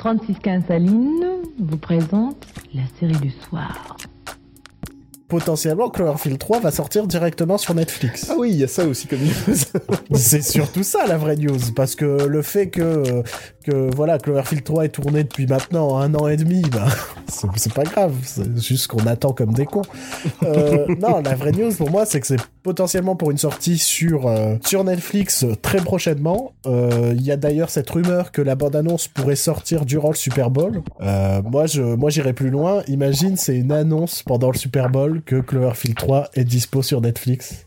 3615 Saline vous présente la série du soir. Potentiellement, Cloverfield 3 va sortir directement sur Netflix. Ah oui, il y a ça aussi comme news. C'est surtout ça la vraie news, parce que le fait que, que voilà, Cloverfield 3 est tourné depuis maintenant un an et demi, bah, c'est pas grave, c'est juste qu'on attend comme des cons. Euh, non, la vraie news pour moi, c'est que c'est potentiellement pour une sortie sur, euh, sur Netflix euh, très prochainement. Euh, Il y a d'ailleurs cette rumeur que la bande-annonce pourrait sortir durant le Super Bowl. Moi, je, moi, j'irai plus loin. Imagine, c'est une annonce pendant le Super Bowl que Cloverfield 3 est dispo sur Netflix.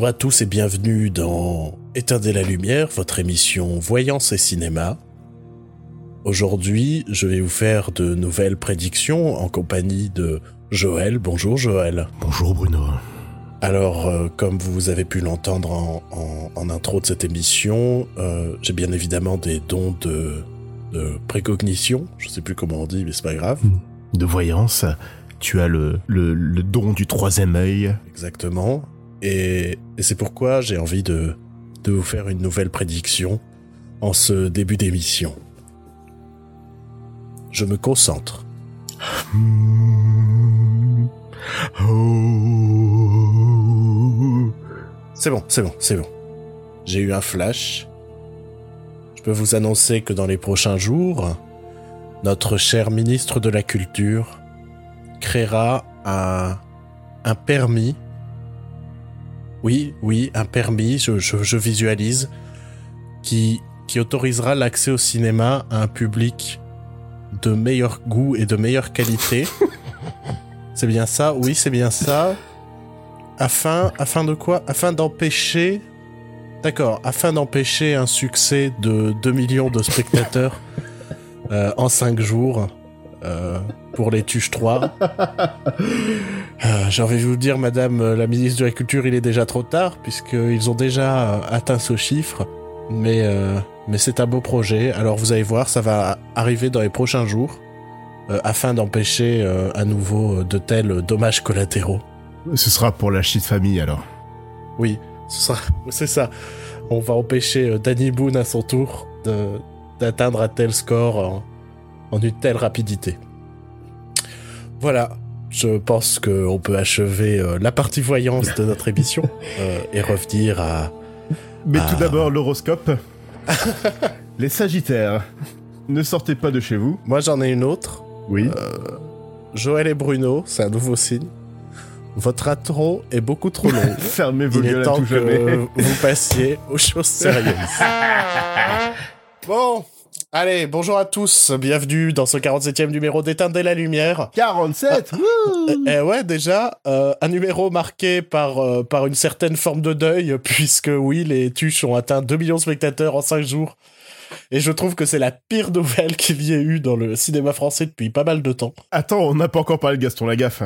Bonjour à tous et bienvenue dans Éteindre la lumière, votre émission Voyance et Cinéma. Aujourd'hui, je vais vous faire de nouvelles prédictions en compagnie de Joël. Bonjour Joël. Bonjour Bruno. Alors, euh, comme vous avez pu l'entendre en, en- en intro de cette émission, euh, j'ai bien évidemment des dons de, de précognition. Je sais plus comment on dit, mais c'est pas grave. De voyance, tu as le, le, le don du troisième œil. Exactement. Et, c'est pourquoi j'ai envie de, vous faire une nouvelle prédiction en ce début d'émission. Je me concentre. C'est bon, c'est bon, c'est bon. J'ai eu un flash. Je peux vous annoncer que dans les prochains jours, notre cher ministre de la Culture créera un, un permis. Oui, oui, un permis, je, je- je visualise, qui, qui autorisera l'accès au cinéma à un public de meilleur goût et de meilleure qualité. c'est bien ça, oui, c'est bien ça. Afin, afin de quoi? Afin d'empêcher. D'accord, afin d'empêcher un succès de 2 millions de spectateurs euh, en 5 jours euh, pour les Tuches 3. Euh, J'ai envie de vous dire, madame euh, la ministre de la Culture, il est déjà trop tard, puisqu'ils ont déjà euh, atteint ce chiffre. Mais, euh, mais c'est un beau projet. Alors vous allez voir, ça va arriver dans les prochains jours, euh, afin d'empêcher euh, à nouveau de tels dommages collatéraux. Ce sera pour la shit famille alors. Oui, ce sera, c'est ça. On va empêcher Danny Boone à son tour de, d'atteindre un tel score en, en une telle rapidité. Voilà, je pense qu'on peut achever euh, la partie voyance de notre émission euh, et revenir à... Mais tout d'abord, l'horoscope. Les Sagittaires, ne sortez pas de chez vous. Moi j'en ai une autre. Oui. Joël et Bruno, c'est un nouveau signe. Votre intro est beaucoup trop long. Fermez vos gueules à tout jamais. vous passiez aux choses sérieuses. bon, allez, bonjour à tous, bienvenue dans ce 47e numéro d'Éteindre la lumière. 47 wouh Et ouais, déjà, euh, un numéro marqué par, euh, par une certaine forme de deuil, puisque oui, les tuches ont atteint 2 millions de spectateurs en 5 jours. Et je trouve que c'est la pire nouvelle qu'il y ait eu dans le cinéma français depuis pas mal de temps. Attends, on n'a pas encore parlé de Gaston Lagaffe.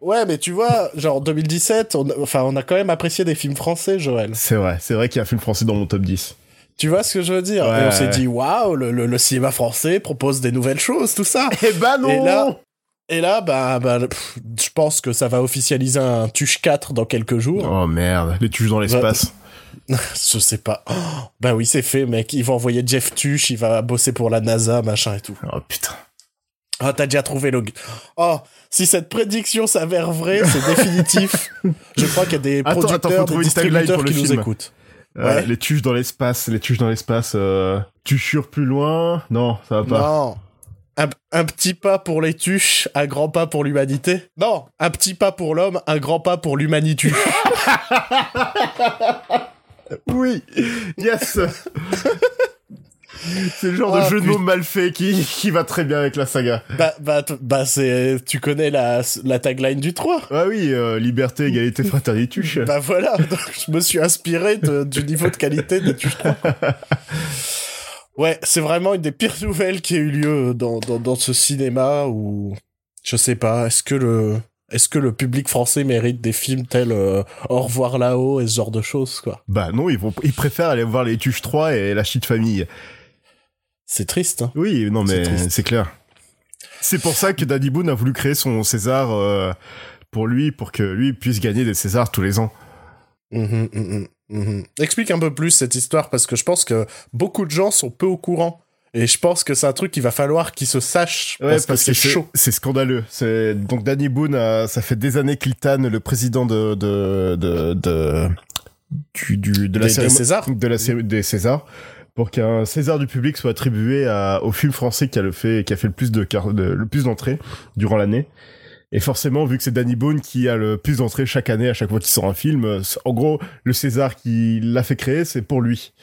Ouais, mais tu vois, genre 2017, on, enfin, on a quand même apprécié des films français, Joël. C'est vrai, c'est vrai qu'il y a un film français dans mon top 10. Tu vois ce que je veux dire? Ouais, Et on s'est dit, waouh, le, le- le cinéma français propose des nouvelles choses, tout ça. Eh ben non Et là- Et là, bah, bah, pff, je pense que ça va officialiser un Tuche 4 dans quelques jours. Oh merde, les tuches dans l'espace. Je sais pas. Oh, bah oui, c'est fait, mec. Ils vont envoyer Jeff Tuche, il va bosser pour la NASA, machin et tout. Oh putain. Ah, t'as déjà trouvé le... Oh, si cette prédiction s'avère vraie, c'est définitif. Je crois qu'il y a des producteurs, attends, des distributeurs qui nous film. écoutent. Euh, Ouais. les tuches dans l'espace, les tuches dans l'espace. Euh... Tuchures plus loin? Non, ça va pas. Non. Un, un petit pas pour les tuches, un grand pas pour l'humanité. Non, un petit pas pour l'homme, un grand pas pour l'humanité. Oui, yes. C'est le genre Ah, de jeu de mots mal fait qui, qui va très bien avec la saga. Bah, bah, bah c'est, tu connais la, la tagline du 3. Ah oui, euh, liberté, égalité, fraternité, tuche. Bah voilà, donc je me suis inspiré de- du niveau de qualité de Tuche 3. quoi. Ouais, c'est vraiment une des pires nouvelles qui a eu lieu dans, dans, dans ce cinéma où, je sais pas, est-ce que le, est-ce que le public français mérite des films tels euh, Au revoir là-haut et ce genre de choses, quoi? Bah non, ils, vont, ils préfèrent aller voir les Tuches 3 et la shit famille. C'est triste, hein. Oui, non mais c'est clair. C'est pour ça que Danny Boone a voulu créer son César euh, pour lui, pour que lui puisse gagner des Césars tous les ans. Mhm, mhm, mhm. Explique un peu plus cette histoire parce que je pense que beaucoup de gens sont peu au courant. Et je pense que c'est un truc qu'il va falloir qu'ils se sachent Ouais, parce, que c'est chaud. C'est scandaleux. C'est donc Danny Boone, a- ça fait des années qu'il tanne le président de de de, de du, du- de la Des- des cérémonie Césars de la série des Césars pour qu'un César du public soit attribué à, au film français qui a le fait qui a fait le plus de, le plus d'entrées durant l'année. Et forcément, vu que c'est Danny Boone qui a le plus d'entrées chaque année, à chaque fois qu'il sort un film, euh, en gros, le César qui l'a fait créer, c'est pour lui.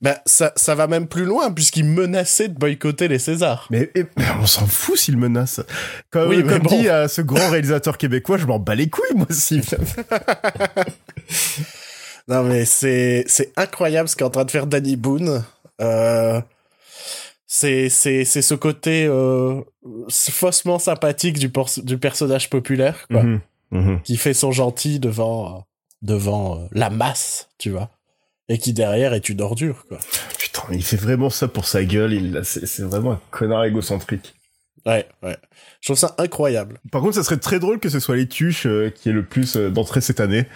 Bah, ça, ça va même plus loin, puisqu'il menaçait de boycotter les Césars. Mais, et- on s'en fout s'il menace. Comme, Oui, mais comme bon. dit à ce grand réalisateur québécois, je m'en bats les couilles, moi aussi. Non, mais c'est, c'est incroyable ce qu'est en train de faire Danny Boone. Euh, c'est, c'est, c'est ce côté euh, faussement sympathique du, du personnage populaire, quoi, Mhm, mhm. qui fait son gentil devant, devant euh, la masse, tu vois. Et qui derrière est une ordure, quoi. Putain, il fait vraiment ça pour sa gueule. Il, c'est, c'est vraiment un connard égocentrique. Ouais, ouais. Je trouve ça incroyable. Par contre, ça serait très drôle que ce soit les tuches euh, qui aient le plus euh, d'entrées cette année.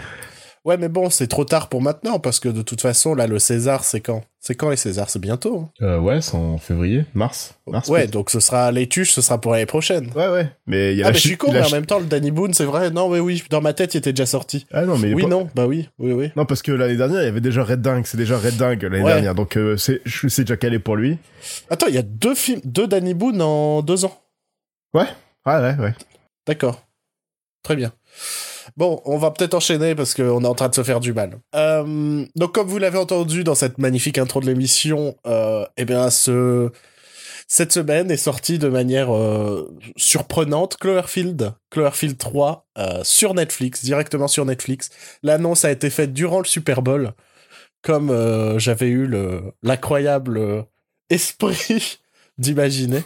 Ouais, mais bon, c'est trop tard pour maintenant, parce que de toute façon, là, le César, c'est quand? C'est quand les Césars? C'est bientôt. hein. Euh, ouais, c'est en février, mars. mars ouais, peut-être. donc ce sera les tuches, ce sera pour l'année prochaine. Ouais, ouais. Mais il y a Ah, la mais je suis con, mais en même temps, le Danny Boone, c'est vrai. Non, mais oui, dans ma tête, il était déjà sorti. Ah non, mais Oui, pas- non, bah oui, oui, oui. Non, parce que l'année dernière, il y avait déjà Red Dingue. C'est déjà Red Dingue l'année Ouais. dernière. Donc, euh, c'est, je sais déjà calé pour lui. Attends, il y a deux films, deux Danny Boone en deux ans. Ah ouais, ouais. D'accord. Très bien. Bon, on va peut-être enchaîner parce qu'on est en train de se faire du mal. Euh, donc, comme vous l'avez entendu dans cette magnifique intro de l'émission, euh, eh bien, ce... cette semaine est sortie de manière euh, surprenante Cloverfield, Cloverfield 3, euh, sur Netflix, directement sur Netflix. L'annonce a été faite durant le Super Bowl, comme j'avais eu le l'incroyable esprit d'imaginer.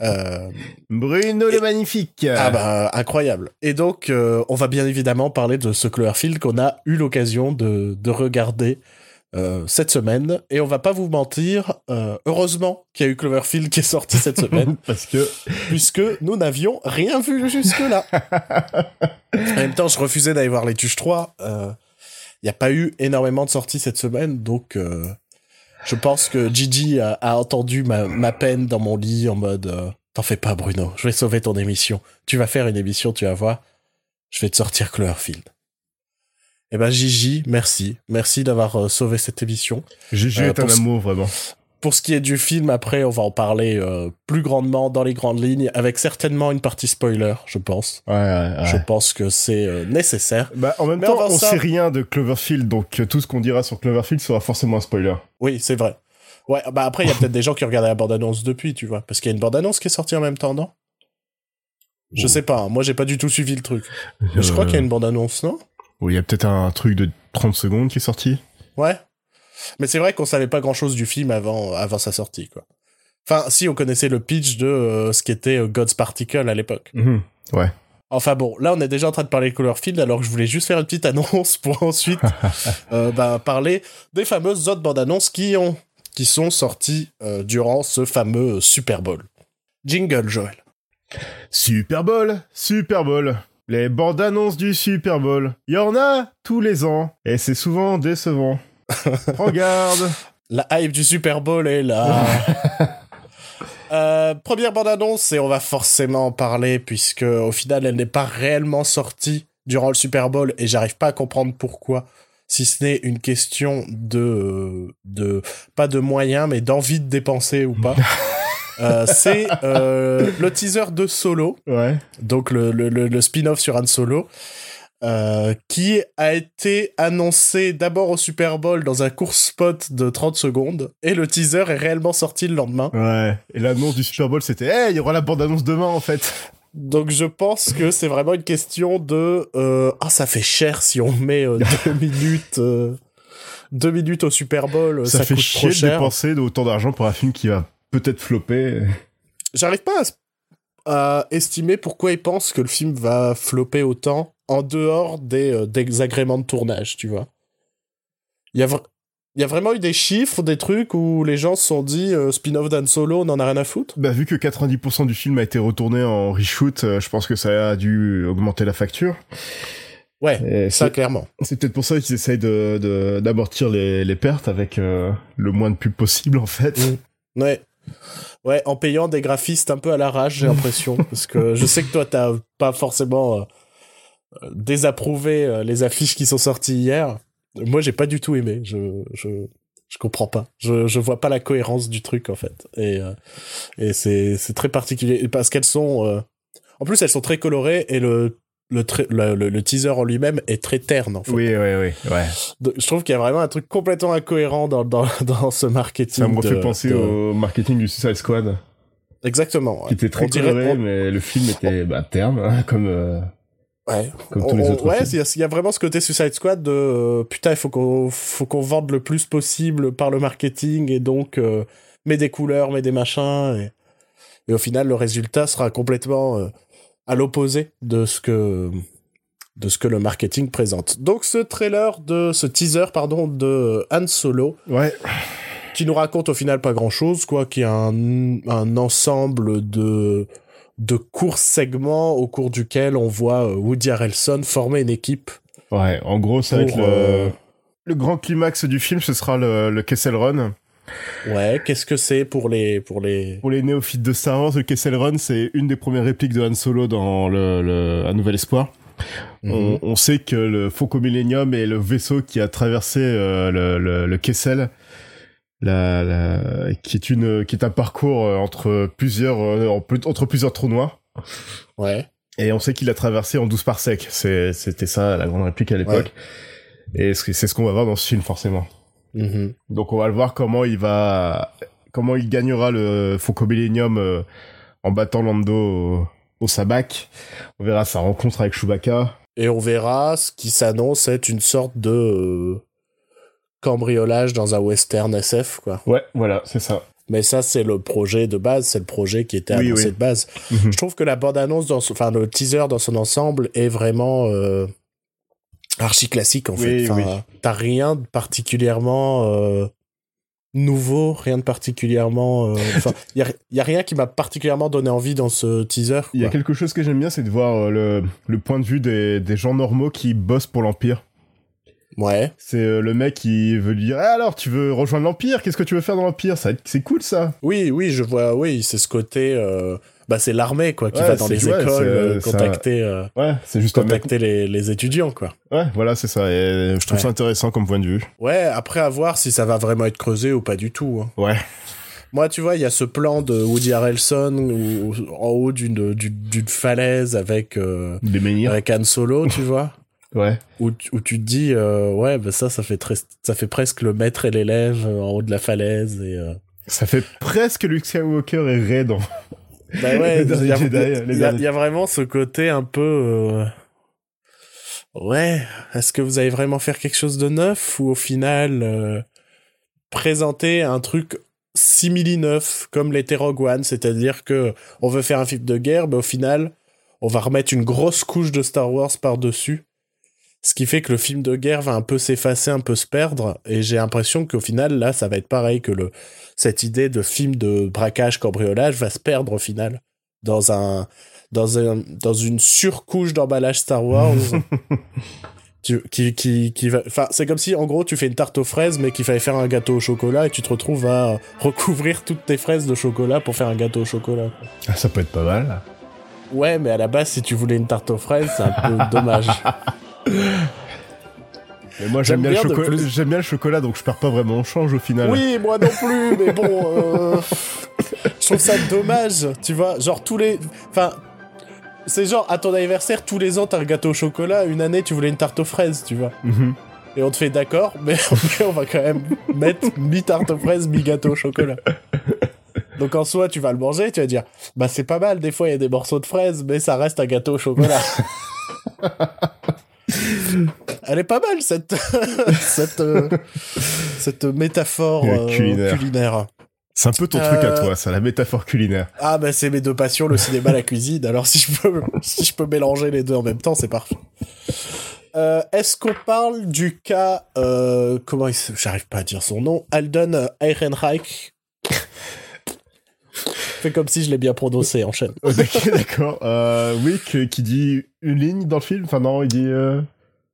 Euh, Bruno le Magnifique. ah bah incroyable. Et donc euh, on va bien évidemment parler de ce Cloverfield qu'on a eu l'occasion de, de regarder euh, cette semaine. Et on va pas vous mentir, euh, heureusement qu'il y a eu Cloverfield qui est sorti cette semaine, Parce que puisque nous n'avions rien vu jusque-là. en même temps, je refusais d'aller voir les Tuches 3. Il n'y a pas eu énormément de sorties cette semaine, donc je pense que Gigi a, a entendu ma, ma peine dans mon lit en mode euh, T'en fais pas, Bruno, je vais sauver ton émission. Tu vas faire une émission, tu vas voir. Je vais te sortir Cloverfield. Eh ben Gigi, merci. Merci d'avoir euh, sauvé cette émission. Gigi Euh, est un amour, vraiment. Pour ce qui est du film, après, on va en parler euh, plus grandement dans les grandes lignes, avec certainement une partie spoiler, je pense. Ouais, ouais, ouais. Je pense que c'est euh, nécessaire. Bah, en même Mais temps, on ça- sait rien de Cloverfield, donc euh, tout ce qu'on dira sur Cloverfield sera forcément un spoiler. Oui, c'est vrai. Ouais, bah après, il y a peut-être des gens qui ont regardé la bande-annonce depuis, tu vois. Parce qu'il y a une bande-annonce qui est sortie en même temps, non? Je sais pas, hein. moi j'ai pas du tout suivi le truc. Mais je crois qu'il y a une bande-annonce, non? Oui, il y a peut-être un truc de 30 secondes qui est sorti. Ouais. Mais c'est vrai qu'on savait pas grand-chose du film avant, avant sa sortie, quoi. Enfin, si, on connaissait le pitch de euh, ce qu'était euh, God's Particle à l'époque. Mhm. Ouais. Enfin bon, là on est déjà en train de parler de Cloverfield, alors que je voulais juste faire une petite annonce pour ensuite euh, bah, parler des fameuses autres bandes annonces qui ont qui sont sorties euh, durant ce fameux Super Bowl. Jingle, Joël. Super Bowl, Super Bowl. Les bandes annonces du Super Bowl. Il y en a tous les ans. Et c'est souvent décevant. Regarde. La hype du Super Bowl est là. Euh, première bande annonce et on va forcément en parler puisque au final elle n'est pas réellement sortie durant le Super Bowl et j'arrive pas à comprendre pourquoi si ce n'est une question de de pas de moyens mais d'envie de dépenser ou pas Euh, c'est euh, le teaser de Solo Ouais. donc le, le, le, le spin-off sur Han Solo euh, qui a été annoncé d'abord au Super Bowl dans un court spot de 30 secondes, et le teaser est réellement sorti le lendemain. Ouais. Et l'annonce du Super Bowl, c'était, hey, il y aura la bande-annonce demain, en fait. Donc je pense que c'est vraiment une question de euh, ah ça fait cher si on met euh, deux minutes deux minutes au Super Bowl ça, Ça, fait coûte chier trop de cher. dépenser autant d'argent pour un film qui va peut-être flopper. J'arrive pas à, à estimer pourquoi ils pensent que le film va flopper autant en dehors des euh, des agréments de tournage tu vois. Il y a vra- il y a vraiment eu des chiffres, des trucs où les gens se sont dit euh, spin-off d'Han Solo, on en a rien à foutre? Bah, vu que 90% du film a été retourné en reshoot, euh, je pense que ça a dû augmenter la facture. Ouais, Et ça clairement. C'est peut-être pour ça qu'ils essayent de, d'amortir les, les pertes avec euh, le moins de pub possible, en fait. Mm. Ouais. Ouais, en payant des graphistes un peu à l'arrache, j'ai l'impression. parce que je sais que toi, t'as pas forcément euh, désapprouvé euh, les affiches qui sont sorties hier. Moi, j'ai pas du tout aimé. Je, je, je comprends pas. Je, je vois pas la cohérence du truc, en fait. Et, euh, et c'est, c'est très particulier. Parce qu'elles sont. euh, En plus, elles sont très colorées et le, le, le, le- le teaser en lui-même est très terne, en fait. Oui, oui, oui. Ouais. Donc, je trouve qu'il y a vraiment un truc complètement incohérent dans, dans, dans ce marketing. Ça me refait de- penser de- au marketing du Suicide Squad, Exactement. qui était très On dirait- coloré, on- mais le film était bah, terne, hein, comme, euh, Ouais. comme On- tous les on- autres ouais, il y, a- il y a vraiment ce côté Suicide Squad de euh, putain, il faut qu'on faut qu'on vende le plus possible par le marketing et donc euh, mets des couleurs, mets des machins et, et au final le résultat sera complètement euh, à l'opposé de ce que de ce que le marketing présente. Donc ce trailer de ce teaser pardon de Han Solo Ouais, qui nous raconte au final pas grand chose, quoi, qui est un, un ensemble de, de courts segments au cours duquel on voit euh, Woody Harrelson former une équipe. ouais. En gros, ça va être le, euh, le grand climax du film, ce sera le, le Kessel Run. Ouais, qu'est-ce que c'est pour les, pour les, Pour les néophytes de Star Wars, le Kessel Run, c'est une des premières répliques de Han Solo dans le, le Un Nouvel Espoir. Mhm. On, on sait que le Faucon Millennium est le vaisseau qui a traversé euh, le, le, le Kessel, la, la- qui est une, qui est un parcours euh, entre plusieurs, euh, en- entre plusieurs trous noirs. ouais, Et on sait qu'il a traversé en 12 parsecs. C'est, c'était ça la grande réplique à l'époque. Et c'est ce qu'on va voir dans ce film forcément. Mhm. Donc on va le voir comment il va, comment il gagnera le Faucon Millennium euh, en battant Lando au, au sabac. On verra sa rencontre avec Chewbacca. Et on verra ce qui s'annonce être une sorte de cambriolage dans un western SF, quoi. Ouais, voilà, c'est ça. Mais ça, c'est le projet de base, c'est le projet qui était annoncé oui. de base. Mhm. Je trouve que la bande-annonce, dans son- enfin le teaser dans son ensemble est vraiment euh, archi classique en fait. Enfin. T'as rien de particulièrement euh, nouveau, rien de particulièrement. euh, Enfin, il y a, y a rien qui m'a particulièrement donné envie dans ce teaser. Il y a quelque chose que j'aime bien, c'est de voir le, le point de vue des, des gens normaux qui bossent pour l'Empire. Ouais, C'est euh, le mec qui veut lui dire Ah, alors tu veux rejoindre l'Empire? Qu'est-ce que tu veux faire dans l'Empire? Ça, C'est cool ça oui, oui, je vois. Oui, c'est ce côté. euh, Bah, c'est l'armée quoi qui Ouais, va dans les ouais, écoles euh, un- contacter, Ouais, c'est juste un contacter les, les étudiants quoi. Ouais, voilà, c'est ça. Et je trouve ça intéressant comme point de vue. Ouais, après à voir si ça va vraiment être creusé ou pas du tout. hein. Ouais. Moi, tu vois, il y a ce plan de Woody Harrelson où- en haut d'une falaise avec euh, Des avec Han Solo, tu vois, Ouais. où, tu- où tu te dis euh, ouais, bah ça, ça fait très, ça fait presque le maître et l'élève euh, en haut de la falaise et euh, Ça fait presque Luke Skywalker et dans. bah ouais, il y, y a- y vraiment ce côté un peu euh, ouais. Est-ce que vous allez vraiment faire quelque chose de neuf ou au final euh, présenter un truc simili neuf comme l'était Rogue One, c'est-à-dire que on veut faire un film de guerre, mais au final, on va remettre une grosse couche de Star Wars par-dessus. Ce qui fait que le film de guerre va un peu s'effacer, un peu se perdre, et j'ai l'impression qu'au final, là, ça va être pareil, que le, cette idée de film de braquage, cambriolage va se perdre au final. Dans un, dans un, dans une surcouche d'emballage Star Wars. tu- qui, qui, qui va, enfin, c'est comme si, en gros, tu fais une tarte aux fraises, mais qu'il fallait faire un gâteau au chocolat, et tu te retrouves à recouvrir toutes tes fraises de chocolat pour faire un gâteau au chocolat. Ah, ça peut être pas mal. Ouais, mais à la base, si tu voulais une tarte aux fraises, c'est un peu dommage. Mais moi j'aime bien, le bien chocolat. plus. J'aime bien le chocolat, donc je perds pas vraiment au change au final. Oui, moi non plus, mais bon, euh, je trouve ça dommage, tu vois, genre tous les, enfin, c'est genre, à ton anniversaire, tous les ans, t'as un gâteau au chocolat. Une année, tu voulais une tarte aux fraises, tu vois. Mhm. Et on te fait d'accord, mais on va quand même mettre mi-tarte aux fraises, mi-gâteau au chocolat. Donc en soi, tu vas le manger, tu vas dire, bah c'est pas mal, des fois il y a des morceaux de fraises, mais ça reste un gâteau au chocolat. Elle est pas mal cette cette euh, cette métaphore Euh, euh, culinaire. C'est un peu ton truc à Euh, toi, ça, la métaphore culinaire. Ah bah c'est mes deux passions, le cinéma, la cuisine. Alors si je peux si je peux mélanger les deux en même temps, c'est parfait. Euh, Est-ce qu'on parle du cas comment il j'arrive pas à dire son nom Alden Ehrenreich Fais comme si je l'ai bien prononcé, enchaîne. Oh, d'accord, D'accord. Euh, oui, que- qui dit une ligne dans le film? Enfin non, il dit... Euh...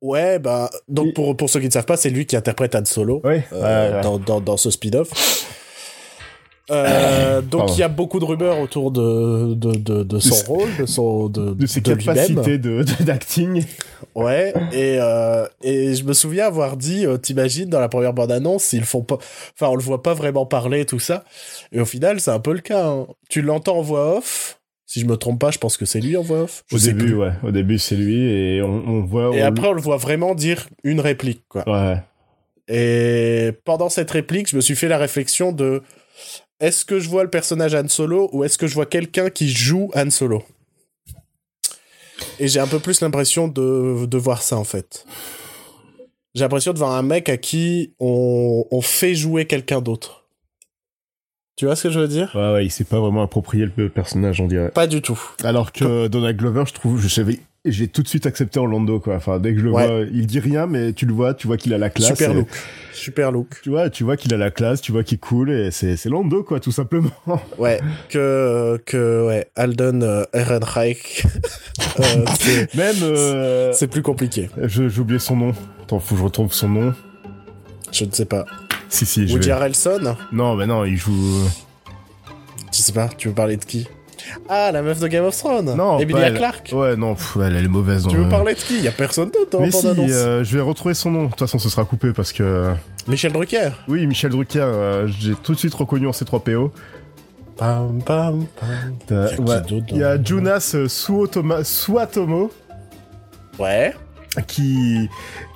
Ouais, bah donc Il- pour, pour ceux qui ne savent pas, c'est lui qui interprète Han Solo Ouais, euh, ouais, ouais. Dans, dans, dans ce spin-off. Euh, donc il y a beaucoup de rumeurs autour de, de, de, de son rôle, de son de, de ses capacités de de- d'acting. Ouais, et, euh, et je me souviens avoir dit, euh, t'imagines, dans la première bande-annonce, ils font pas... Enfin, on le voit pas vraiment parler, tout ça. Et au final, c'est un peu le cas. hein. Tu l'entends en voix off? Si je me trompe pas, je pense que c'est lui en voix off. Je Au sais début, plus. ouais. Au début, c'est lui et on, on voit... Et on- après, on le voit vraiment dire une réplique, quoi. Ouais. Et pendant cette réplique, je me suis fait la réflexion de... Est-ce que je vois le personnage Han Solo ou est-ce que je vois quelqu'un qui joue Han Solo? Et j'ai un peu plus l'impression de, voir ça en fait. J'ai l'impression de voir un mec à qui on fait jouer quelqu'un d'autre. Tu vois ce que je veux dire? Ouais, ouais, il s'est pas vraiment approprié le personnage, on dirait. Pas du tout. Alors que Donald Glover, je trouve, je savais, j'ai tout de suite accepté Orlando, quoi. Enfin, dès que je le Ouais. vois, il dit rien, mais tu le vois, tu vois qu'il a la classe. Super et- look. Super look. Tu vois, tu vois qu'il a la classe, tu vois qu'il est cool et c'est, c'est Lando, quoi, tout simplement. Ouais, que, que ouais, Alden euh, Ehrenreich, euh, c'est- Même, euh, c'est plus compliqué. je- j'ai oublié son nom. Attends, faut que je retrouve son nom. Je ne sais pas. Si, si, je Woody vais... Harrelson Non, mais non, il joue... Je sais pas, tu veux parler de qui? Ah, la meuf de Game of Thrones Non, Emilia elle. Clarke Ouais, non, pff, elle, elle est mauvaise. Tu veux le- parler de qui? Y a personne d'autre en Mais si, bande-annonce. euh, je vais retrouver son nom. De toute façon, ce sera coupé parce que... Michel Drucker Oui, Michel Drucker, euh, j'ai tout de suite reconnu en C3PO. Pam, pam, pam. Euh, Y a qui ouais. d'autre dans Il y a le- Jonas euh, Suotoma- Suatomo Ouais. qui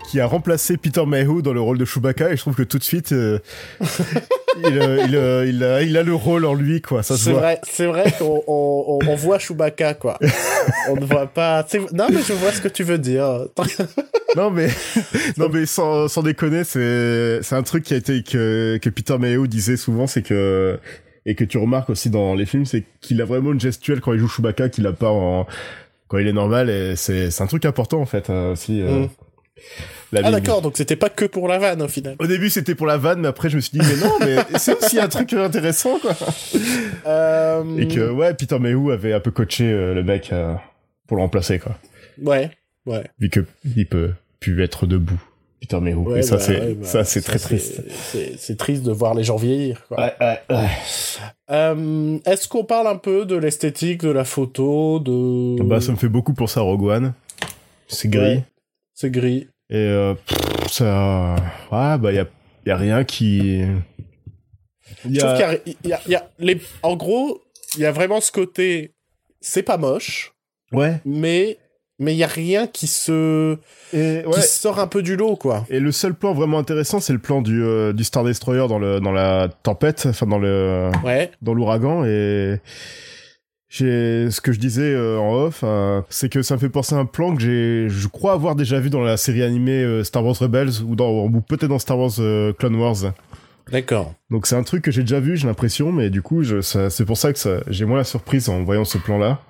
qui a remplacé Peter Mayhew dans le rôle de Chewbacca et je trouve que tout de suite euh, il, euh, il, euh, il a, il a le rôle en lui quoi ça C'est vrai, c'est vrai qu'on on, on- on voit Chewbacca, quoi. on ne voit pas... Non, mais je vois ce que tu veux dire. non mais non mais sans, sans déconner c'est c'est un truc qui a été que que Peter Mayhew disait souvent c'est que et que tu remarques aussi dans les films c'est qu'il a vraiment une gestuelle quand il joue Chewbacca qu'il a pas en quand il est normal et c'est c'est un truc important en fait euh, aussi euh, Mm. La Ah d'accord, donc c'était pas que pour la vanne, au final. Au début, c'était pour la vanne, mais après, je me suis dit, mais non, mais c'est aussi un truc intéressant, quoi. Euh... Et que, ouais, Peter Mayhew avait un peu coaché euh, le mec euh, pour le remplacer, quoi. Ouais, ouais. Vu que il peut plus être debout, Peter Mayhew. Ouais, Et ça, bah, c'est, ouais, bah, ça, c'est très c'est- triste. C'est c'est triste de voir les gens vieillir, quoi. Ouais, ouais, ouais. Est-ce qu'on parle un peu de l'esthétique de la photo, de... Bah, ça me fait beaucoup pour ça, Rogue One. C'est gris. C'est gris. Et, euh, pff, ça, ouais, bah, y a, y a rien qui, Je trouve qu'il y y y a les... En gros, il y a vraiment ce côté... C'est pas moche, Ouais. mais mais il y a rien qui se Et, ouais. qui sort un peu du lot, quoi. Et le seul plan vraiment intéressant, c'est le plan du, euh, du Star Destroyer dans le, dans la tempête, enfin, dans le, Ouais. dans l'ouragan et ce que je disais euh, en off euh, c'est que ça me fait penser à un plan que j'ai je crois avoir déjà vu dans la série animée euh, Star Wars Rebels ou dans ou peut-être dans Star Wars Clone Wars D'accord. donc c'est un truc que j'ai déjà vu j'ai l'impression mais du coup je, c'est pour ça que ça, j'ai moins la surprise en voyant ce plan là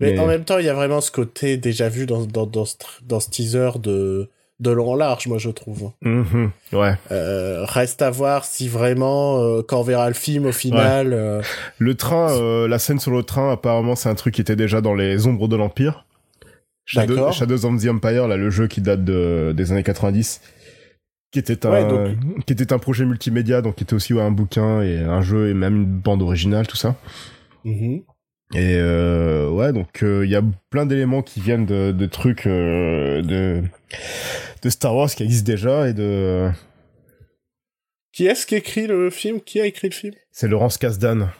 Mais, Mais- en même temps, il y a vraiment ce côté déjà vu dans, dans, dans, ce, tr- dans ce teaser de, de long en large, moi, je trouve. Mhm. ouais Euh, reste à voir si vraiment, euh, quand on verra le film, au final... euh, le train la scène sur le train apparemment c'est un truc qui était déjà dans les ombres de l'empire Shadow. Shadows of the Empire là le jeu qui date de, des années 90 qui était un Ouais, donc- qui était un projet multimédia donc qui était aussi ouais, un bouquin et un jeu et même une bande originale tout ça mhm. Et euh, ouais donc il y a plein d'éléments qui viennent de, de trucs euh, de de Star Wars qui existent déjà et de Qui est-ce qui écrit le film? Qui a écrit le film? C'est Laurence Kasdan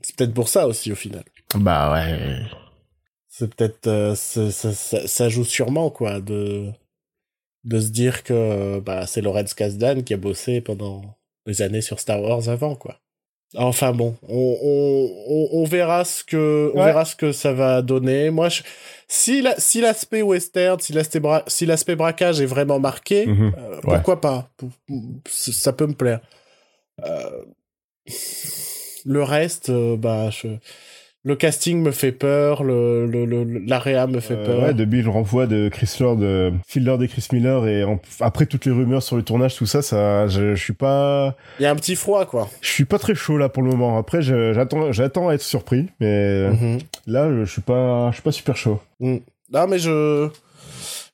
C'est peut-être pour ça aussi, au final. bah ouais c'est peut-être euh, ça, ça- ça joue sûrement quoi de de se dire que bah c'est Lorenz Kasdan qui a bossé pendant des années sur Star Wars avant quoi. Enfin bon, on, on, on, on verra ce que on verra ce que ça va donner. Moi, je, si la, si l'aspect western, si l'aspect bra- si l'aspect braquage est vraiment marqué, Mhm. euh, pourquoi pas? Ça peut me plaire. Euh, le reste, euh, bah, je- le casting me fait peur, le, le, le- l'area me fait Euh, peur. ouais, depuis le renvoi de Chris Lord, de Phil Lord et Chris Miller, et en- après toutes les rumeurs sur le tournage, tout ça, ça, je, je suis pas, Il y a un petit froid, quoi. je suis pas très chaud là pour le moment. Après, j'attends, j'attends à être surpris, mais Mhm. là, je suis pas, je suis pas super chaud. Non, mais je,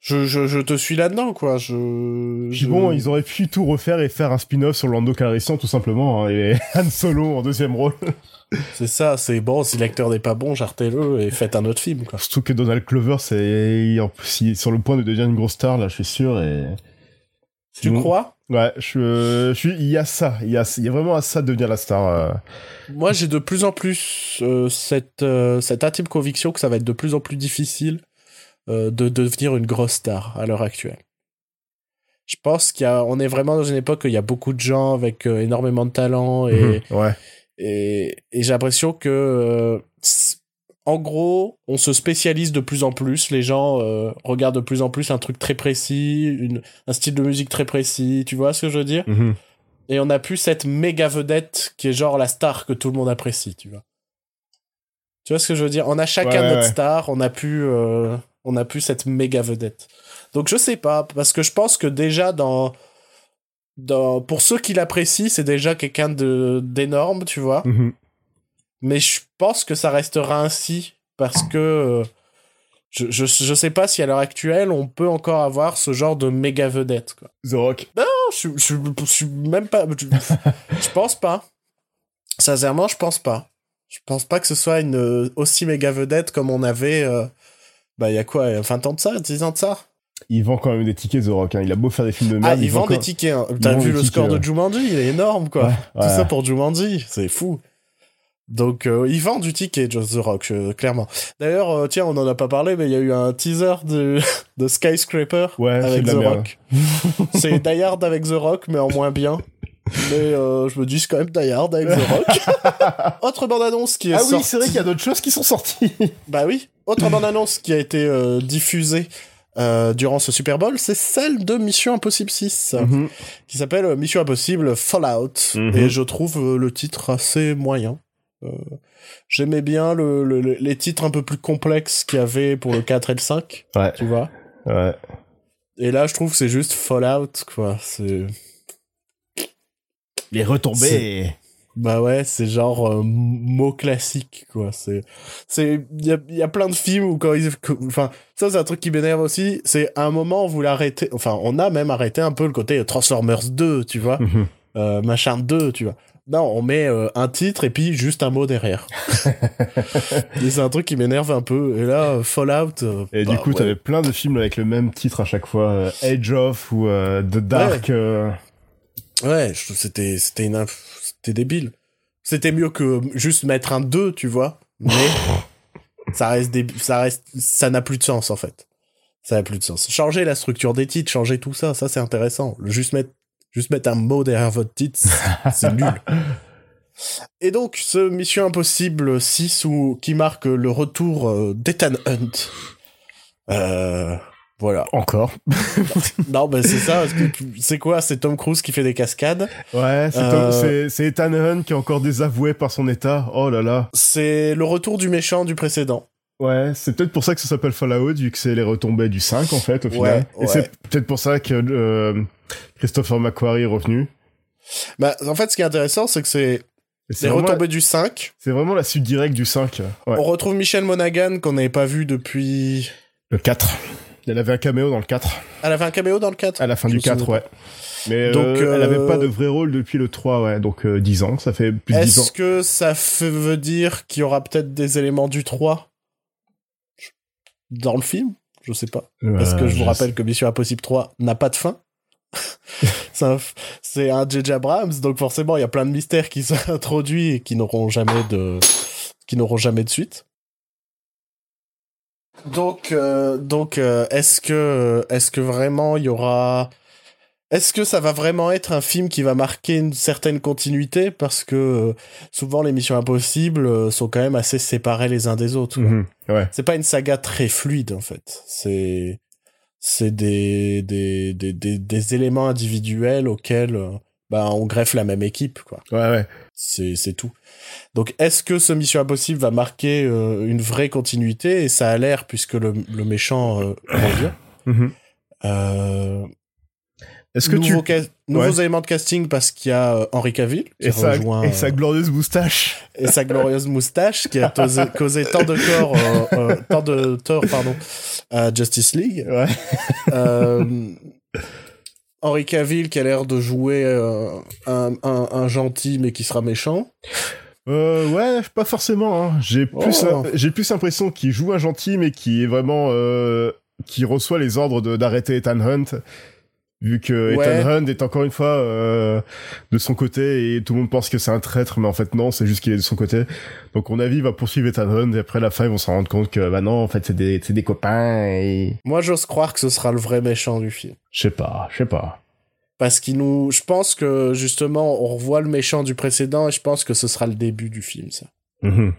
je, je, je te suis là-dedans, quoi. Je- bon, ils auraient pu tout refaire et faire un spin-off sur Lando Calrissian, tout simplement, hein, et Han Solo en deuxième rôle. C'est ça, c'est bon, si l'acteur n'est pas bon, jartez-le et faites un autre film, quoi. Surtout que Donald Glover, c'est sur le point de devenir une grosse star, là, je suis sûr, et... Tu crois? Ouais, je, je suis, il y a ça, il y a, il y a vraiment à ça de devenir la star. euh. Moi, j'ai de plus en plus euh, cette, euh, cette intime conviction que ça va être de plus en plus difficile euh, de devenir une grosse star à l'heure actuelle. Je pense qu'il y a, on est vraiment dans une époque où il y a beaucoup de gens avec euh, énormément de talent et, Mhm, ouais. Et, et j'ai l'impression que, euh, en gros, on se spécialise de plus en plus. Les gens euh, regardent de plus en plus un truc très précis, une, un style de musique très précis. Tu vois ce que je veux dire? Mhm. Et on n'a plus cette méga vedette qui est genre la star que tout le monde apprécie, tu vois. Tu vois ce que je veux dire? On a chacun Ouais, notre ouais. star, on a pu, euh, on a pu cette méga vedette. Donc je sais pas, parce que je pense que déjà dans, dans pour ceux qui l'apprécient, c'est déjà quelqu'un de d'énorme, tu vois. Mhm. Mais je pense que ça restera ainsi parce que euh, je, je, je sais pas si à l'heure actuelle on peut encore avoir ce genre de méga vedette, quoi. The Rock. Non, je, je, je suis même pas. Je, je pense pas. Sincèrement, je pense pas. Je pense pas que ce soit une euh, aussi méga vedette comme on avait. euh, bah, il y a quoi 20 ans de ça 10 ans de ça? Il vend quand même des tickets, The Rock. Hein. Il a beau faire des films de Ah, merde. il vend des tickets. hein. T'as vu le tickets, score ouais. de Jumanji? Il est énorme, quoi. Ouais, Tout ouais. ça pour Jumanji, c'est fou. Donc, euh, il vend du ticket, Just The Rock, euh, clairement. D'ailleurs, euh, tiens, on en a pas parlé, mais il y a eu un teaser de, de Skyscraper avec The merde. Rock. c'est Die Hard avec The Rock, mais en moins bien. Mais je me dis, c'est quand même Die Hard avec The Rock. Autre bande-annonce qui est Ah oui, c'est vrai qu'il y a d'autres choses qui sont sorties. Bah oui. Autre bande-annonce qui a été diffusée euh, durant ce Super Bowl, c'est celle de Mission Impossible 6 Mhm. qui s'appelle euh, Mission Impossible Fallout. Mhm. Et je trouve euh, le titre assez moyen. Euh, J'aimais bien le, le- le- les titres un peu plus complexes qu'il y avait pour le 4 et le 5, Ouais, tu vois. ouais. Et là, je trouve que c'est juste Fallout, quoi. C'est... Les retombées. Bah ouais, c'est genre euh, mot classique, quoi. C'est, c'est, il y a, y a plein de films où quand ils, enfin, ça c'est un truc qui m'énerve aussi. C'est à un moment vous l'arrêtez, enfin, on a même arrêté un peu le côté Transformers 2, tu vois, Mhm. euh, machin 2, tu vois. Non, on met euh, un titre et puis juste un mot derrière. et c'est un truc qui m'énerve un peu. Et là, Fallout. Et bah, du coup, ouais. t'avais plein de films avec le même titre à chaque fois. Edge of ou The Dark. euh, Ouais, je trouve c'était, c'était une, c'était débile. C'était mieux que juste mettre un 2, tu vois. Mais ça reste des, ça reste, ça n'a plus de sens, en fait. Ça n'a plus de sens. Changer la structure des titres, changer tout ça, ça c'est intéressant. Juste mettre, juste mettre un mot derrière votre titre, c'est- c'est nul. Et donc, ce Mission Impossible 6 où, qui marque le retour euh, d'Ethan Hunt. Euh, voilà. Encore. Non, ben c'est ça. C'est quoi C'est Tom Cruise qui fait des cascades? Ouais, c'est Euh, Ethan Hunt qui est encore désavoué par son état. Oh là là. C'est le retour du méchant du précédent. Ouais, c'est peut-être pour ça que ça s'appelle Fallout, vu que c'est les retombées du 5, en fait, au final. Ouais, Et ouais. c'est peut-être pour ça que euh, Christopher McQuarrie est revenu. Bah, en fait, ce qui est intéressant, c'est que c'est les retombées du 5. c'est vraiment la suite directe du 5. Ouais. On retrouve Michel Monaghan qu'on n'avait pas vu depuis. Le 4. Elle avait un caméo dans le 4. Elle avait un caméo dans le 4 À la fin Je du me souviens 4, pas. ouais. Mais Donc, euh, elle euh, avait pas de vrai rôle depuis le 3, ouais. Donc euh, 10 ans, ça fait plus de 10 ans. Est-ce que ça fait- veut dire qu'il y aura peut-être des éléments du 3 dans le film? Je sais pas. Parce que Euh, je vous rappelle que Mission Impossible 3 n'a pas de fin. C'est un- c'est un J.J. Abrams, donc forcément il y a plein de mystères qui sont introduits et qui n'auront jamais de qui n'auront jamais de suite. Donc, euh, donc, euh, est-ce que, est-ce que vraiment il y aura, est-ce que ça va vraiment être un film qui va marquer une certaine continuité? Parce que euh, souvent les Missions Impossibles euh, sont quand même assez séparés les uns des autres. Mhm. Ouais. C'est pas une saga très fluide en fait. C'est, c'est des, des, des, des, des éléments individuels auxquels, euh, bah, on greffe la même équipe quoi. Ouais, ouais. C'est c'est tout. Donc est-ce que ce Mission Impossible va marquer euh, une vraie continuité? Et ça a l'air puisque le, le méchant euh, revient. Mhm. Euh, Est-ce que nouveau tu... nouveaux Ouais. éléments de casting parce qu'il y a euh, Henri Cavill qui Et sa, rejoint et sa glorieuse moustache. et sa glorieuse moustache qui a causé, causé tant de tort euh, euh, tant de tort pardon à Justice League. Ouais. Euh, Henri Cavill qui a l'air de jouer un, un, un gentil mais qui sera méchant. Euh, ouais, pas forcément. Hein. J'ai plus, Oh. j'ai plus l'impression qu'il joue un gentil, mais qui est vraiment, euh, qui reçoit les ordres d'arrêter Ethan Hunt, vu que Ouais. Ethan Hunt est encore une fois euh, de son côté et tout le monde pense que c'est un traître, mais en fait non, c'est juste qu'il est de son côté. Donc on avis, il va poursuivre Ethan Hunt et après la fin ils vont s'en rendre compte que bah non, en fait c'est des, c'est des copains et Moi j'ose croire que ce sera le vrai méchant du film. je sais pas, je sais pas. Parce qu'il nous, je pense que justement, on revoit le méchant du précédent et je pense que ce sera le début du film, ça. Mhm.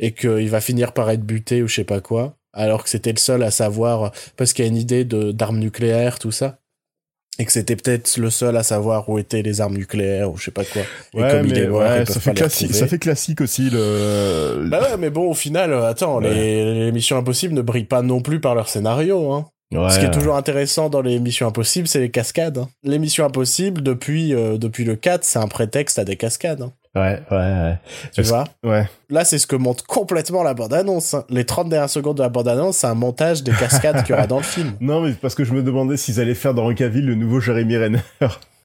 Et qu'il va finir par être buté ou je sais pas quoi. Alors que c'était le seul à savoir, parce qu'il y a une idée de, d'armes nucléaires, tout ça. Et que c'était peut-être le seul à savoir où étaient les armes nucléaires ou je sais pas quoi. Et Ouais, comme il mais est mort, ouais, ça fait classique, ça fait classique aussi le. Bah ouais, mais bon, au final, euh, attends, Ouais. les, les missions impossibles ne brillent pas non plus par leur scénario, hein. Ouais. Ce qui est toujours intéressant dans les missions impossibles, c'est les cascades. hein. Les missions impossibles, depuis, euh, depuis le 4, c'est un prétexte à des cascades. hein. Ouais, ouais, ouais. Tu vois? Ouais. Là, c'est ce que montre complètement la bande-annonce. hein. Les 30 dernières secondes de la bande-annonce, c'est un montage des cascades qu'il y aura dans le film. Non, mais parce que je me demandais s'ils allaient faire dans Cavill le nouveau Jeremy Renner.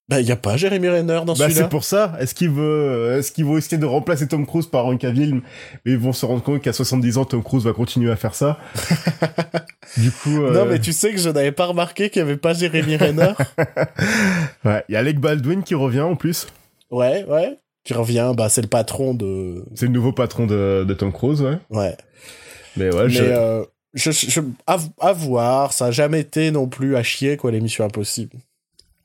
Bah, il y a pas Jérémy Renner dans bah, celui-là. c'est pour ça. Est-ce qu'ils veulent, est-ce qu'ils vont essayer de remplacer Tom Cruise par Henry Cavill, mais ils vont se rendre compte qu'à 70 ans, Tom Cruise va continuer à faire ça. du coup, euh, Non, mais tu sais que je n'avais pas remarqué qu'il y avait pas Jérémy Renner. ouais, il y a Alec Baldwin qui revient en plus. ouais, ouais. Qui revient, bah, c'est le patron de... C'est le nouveau patron de, de Tom Cruise, ouais. Ouais. Mais ouais, Mais, je... euh, je, je- à, à voir, ça a jamais été non plus à chier, quoi, l'émission impossible.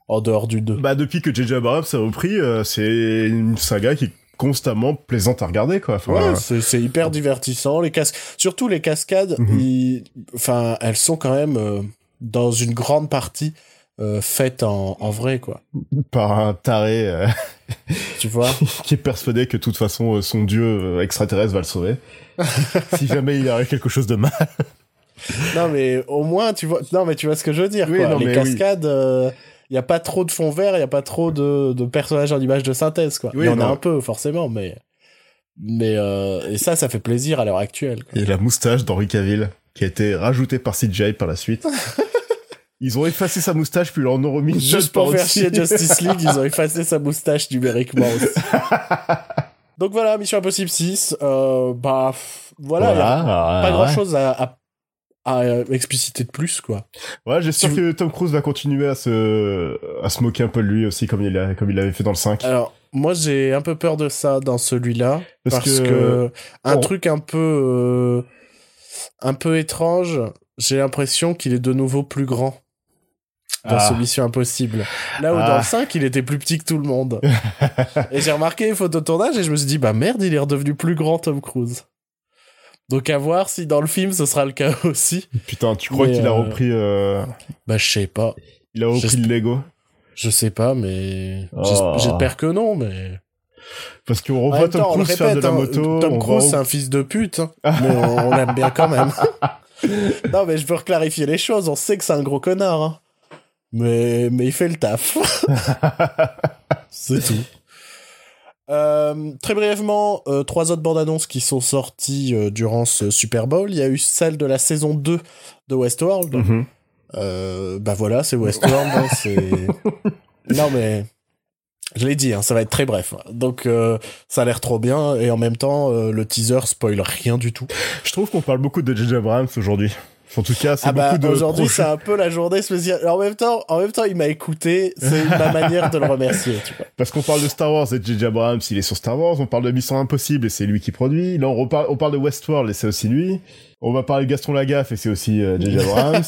En dehors du 2. bah depuis que J.J. Abrams a repris, euh, c'est une saga qui est constamment plaisante à regarder, quoi. Enfin, Ouais, c'est c'est hyper divertissant. Les. Surtout les cascades, Mhm. ils- enfin, elles sont quand même euh, dans une grande partie euh, faites en, en vrai, quoi. par un taré euh, Tu vois qui est persuadé que de toute façon euh, son dieu euh, extraterrestre va le sauver. si jamais il arrive quelque chose de mal. Non, mais au moins, tu vois. Non, mais tu vois ce que je veux dire. Oui, quoi. non, les oui. Il n'y a pas trop de fond vert, il y a pas trop de, de personnages en image de synthèse, quoi. Il Oui, y en a un peu, forcément, mais. Mais euh, et ça, ça fait plaisir à l'heure actuelle. quoi. Et la moustache d'Henri Cavill, qui a été rajoutée par CGI par la suite. Ils ont effacé sa moustache, puis ils leur en ont remis Juste pour faire au-dessus. chier Justice League, ils ont effacé sa moustache numériquement aussi. Donc voilà, Mission Impossible 6. Euh, bah voilà, il y a Voilà, pas grand chose à, à, à, expliciter de plus, quoi. Ouais, j'espère que Tom Cruise va continuer à se, à se moquer un peu de lui aussi, comme il a, comme il l'avait fait dans le 5. Alors, moi, j'ai un peu peur de ça dans celui-là. Parce Parce, que- que, un Oh. truc un peu, euh, un peu étrange, j'ai l'impression qu'il est de nouveau plus grand dans Ah. ce Mission Impossible. Là où Ah. dans le 5, il était plus petit que tout le monde. et j'ai remarqué les photos de tournage et je me suis dit, bah merde, il est redevenu plus grand Tom Cruise. Donc à voir si dans le film ce sera le cas aussi. Putain, tu crois qu'il a euh, repris, euh, Bah je sais pas. il a repris le Lego? Je sais pas, mais Oh. j'es- j'espère que non, mais... Parce qu'on revoit Tom Cruise faire de répète, la hein, moto. Tom Cruise, c'est un fils de pute, hein, mais on, on l'aime bien quand même. non, mais je veux reclarifier les choses. On sait que c'est un gros connard, hein. mais mais il fait le taf. c'est tout. Euh, très brièvement, euh, trois autres bandes annonces qui sont sorties euh, durant ce Super Bowl. Il y a eu celle de la saison 2 de Westworld. Mhm. Bah voilà, c'est Westworld. hein, c'est... Non mais... Je l'ai dit, hein, ça va être très bref. Donc ça a l'air trop bien et en même temps le teaser spoil rien du tout. Je trouve qu'on parle beaucoup de J.J. Abrams aujourd'hui. En tout cas, c'est Ah bah beaucoup de aujourd'hui c'est un peu la journée spéciale. En même temps, en même temps, il m'a écouté. C'est ma manière de le remercier. Tu vois. Parce qu'on parle de Star Wars et J.J. Abrams, il est sur Star Wars. On parle de Mission Impossible et c'est lui qui produit. Là, on, reparle, on parle de Westworld et c'est aussi lui. On va parler de Gaston Lagaffe et c'est aussi euh, J.J. Abrams.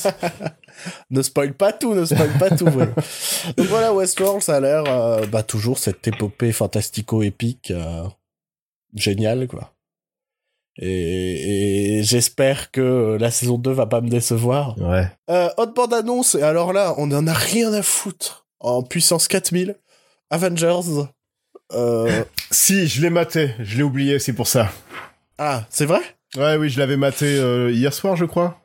Ne spoil pas tout, ne spoil pas tout. ouais. Donc voilà, Westworld, ça a l'air euh, bah toujours cette épopée fantastico-épique, euh, géniale quoi. Et, et j'espère que la saison 2 va pas me décevoir. ouais. Euh, autre bande annonce, et alors là, on en a rien à foutre. En puissance 4000, Avengers. Euh... Si, je l'ai maté. Je l'ai oublié, c'est pour ça. Ah, c'est vrai? Ouais, oui, je l'avais maté euh, hier soir, je crois.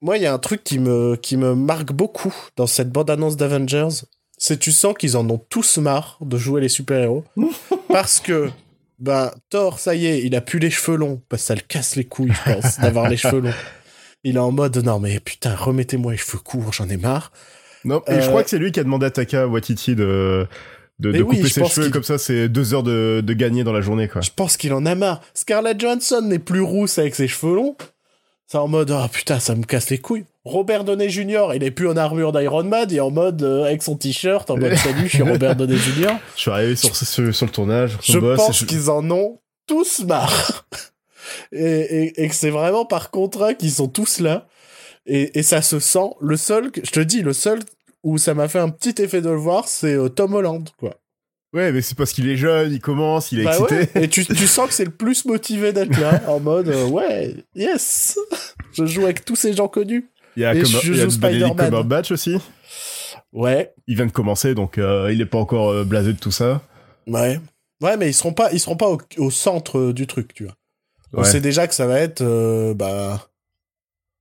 Moi, il y a un truc qui me, qui me marque beaucoup dans cette bande-annonce d'Avengers. C'est tu sens qu'ils en ont tous marre de jouer les super-héros. parce que, ben, Thor, ça y est, il a plus les cheveux longs. Parce que ça le casse les couilles, je pense, d'avoir les cheveux longs. Il est en mode, non mais putain, remettez-moi les cheveux courts, j'en ai marre. Non, et je Euh, crois que c'est lui qui a demandé à Taka Watiti de, de, de oui, couper ses cheveux. Comme ça, c'est deux heures de, de gagner dans la journée, quoi. Je pense qu'il en a marre. Scarlett Johansson n'est plus rousse avec ses cheveux longs. C'est en mode, ah putain, ça me casse les couilles. Robert Downey Jr., il est plus en armure d'Iron Man, il est en mode, euh, avec son t-shirt, en mode, salut, je suis Robert Downey Jr. Je suis arrivé sur, sur, sur le tournage. Je boss, pense qu'ils en ont tous marre. et, et- et que c'est vraiment par contrat qu'ils sont tous là. Et, et ça se sent. Le seul, je te dis, le seul où ça m'a fait un petit effet de le voir, c'est euh, Tom Holland, quoi. Ouais, mais c'est parce qu'il est jeune, il commence, il est Bah excité. ouais, et tu, tu sens que c'est le plus motivé d'être là, en mode, euh, ouais, yes, je joue avec tous ces gens connus. Il y a, Et comme, je il y a Benedict. Cumberbatch aussi. Ouais, Il vient de commencer, donc euh, il est pas encore euh, blasé de tout ça. ouais. Ouais, mais ils seront pas, ils seront pas au, au centre du truc, tu vois. On Ouais. sait déjà que ça va être, bah,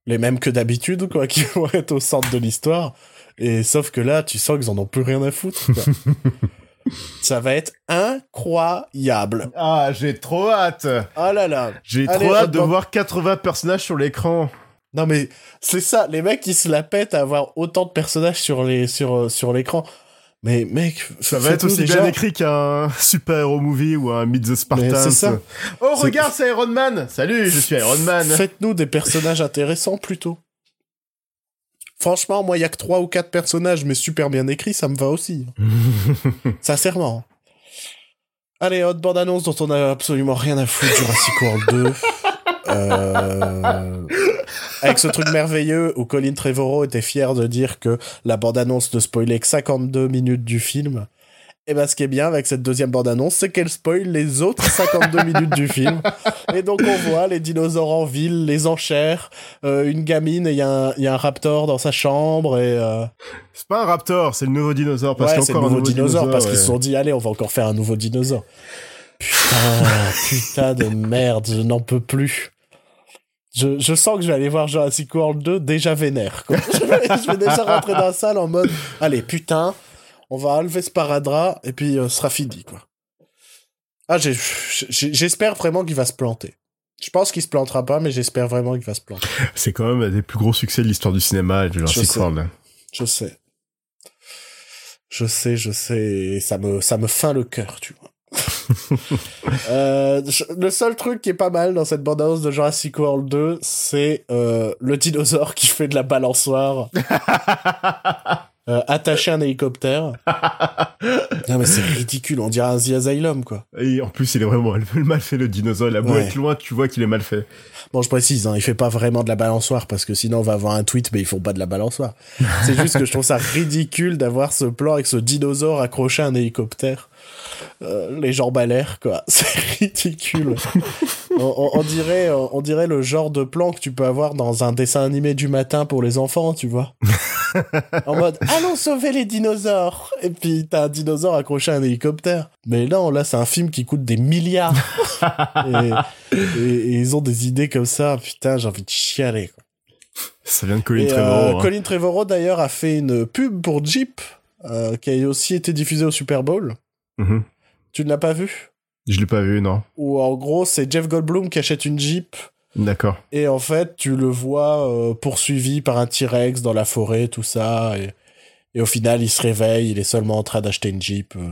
les mêmes que d'habitude, quoi, qui vont être au centre de l'histoire. Et sauf que là, tu sens qu'ils en ont plus rien à foutre, quoi. ça va être incroyable. Ah, j'ai trop hâte Oh là là. J'ai trop hâte de voir 80 personnages sur l'écran. Non mais c'est ça, les mecs ils se la pètent à avoir autant de personnages sur les sur euh, sur l'écran. Mais mec, Ça va être aussi déjà- bien écrit qu'un super-héros movie ou un Meet the Spartans. c'est ça. Oh, regarde, c'est Iron Man Salut, je suis Iron Man Faites-nous des personnages intéressants plutôt. Franchement, moi il y a que trois ou quatre personnages mais super bien écrits, ça me va aussi. Sincèrement. Allez, autre bande annonce dont on a absolument rien à foutre, Jurassic World 2. Euh, Avec ce truc merveilleux où Colin Trevorrow était fier de dire que la bande-annonce ne spoilait que 52 minutes du film. Et ben, ce qui est bien avec cette deuxième bande-annonce, c'est qu'elle spoil les autres 52 minutes du film. Et donc, on voit les dinosaures en ville, les enchères, euh, une gamine et il y, a un- il y a un raptor dans sa chambre et... euh, C'est pas un raptor, c'est le nouveau dinosaure. Parce ouais, c'est le nouveau un nouveau dinosaure, parce qu'ils se sont dit, allez, on va encore faire un nouveau dinosaure. Putain, putain de merde, je n'en peux plus. Je, je sens que je vais aller voir Jurassic World 2 déjà vénère. quoi. Je, vais, je vais déjà rentrer dans la salle en mode, allez, putain, on va enlever ce paradras et puis euh, ce sera fini, quoi. Ah, j'espère vraiment qu'il va se planter. Je pense qu'il se plantera pas, mais j'espère vraiment qu'il va se planter. C'est quand même un des plus gros succès de l'histoire du cinéma, Jurassic sais. World. Je sais. Je sais, je sais, et ça me, ça me feint le cœur, tu vois. Euh, je- le seul truc qui est pas mal dans cette bande-annonce de Jurassic World 2, c'est euh, le dinosaure qui fait de la balançoire euh, attaché à un hélicoptère. non mais c'est ridicule, on dirait un The Asylum quoi. Et en plus, il est vraiment mal fait, le dinosaure. Il a beau Ouais. être loin, tu vois qu'il est mal fait. Bon, je précise, hein, il fait pas vraiment de la balançoire parce que sinon on va avoir un tweet, mais ils font pas de la balançoire. C'est juste que je trouve ça ridicule d'avoir ce plan avec ce dinosaure accroché à un hélicoptère, euh, les jambes à l'air, quoi. C'est ridicule. on, on- on dirait, on dirait le genre de plan que tu peux avoir dans un dessin animé du matin pour les enfants, tu vois. en mode, allons sauver les dinosaures. Et puis t'as un dinosaure accroché à un hélicoptère. Mais non, là c'est un film qui coûte des milliards. et, et- et ils ont des idées comme ça, putain, j'ai envie de chialer. Quoi. Ça vient de Colin Et, Trevorrow. euh, hein. Colin Trevorrow d'ailleurs a fait une pub pour Jeep euh, qui a aussi été diffusée au Super Bowl. Mhm. Tu ne l'as pas vu Je l'ai pas vu, non. Où en gros c'est Jeff Goldblum qui achète une Jeep D'accord. et en fait tu le vois euh, poursuivi par un T-Rex dans la forêt, tout ça. Et, et au final il se réveille, il est seulement en train d'acheter une Jeep. euh,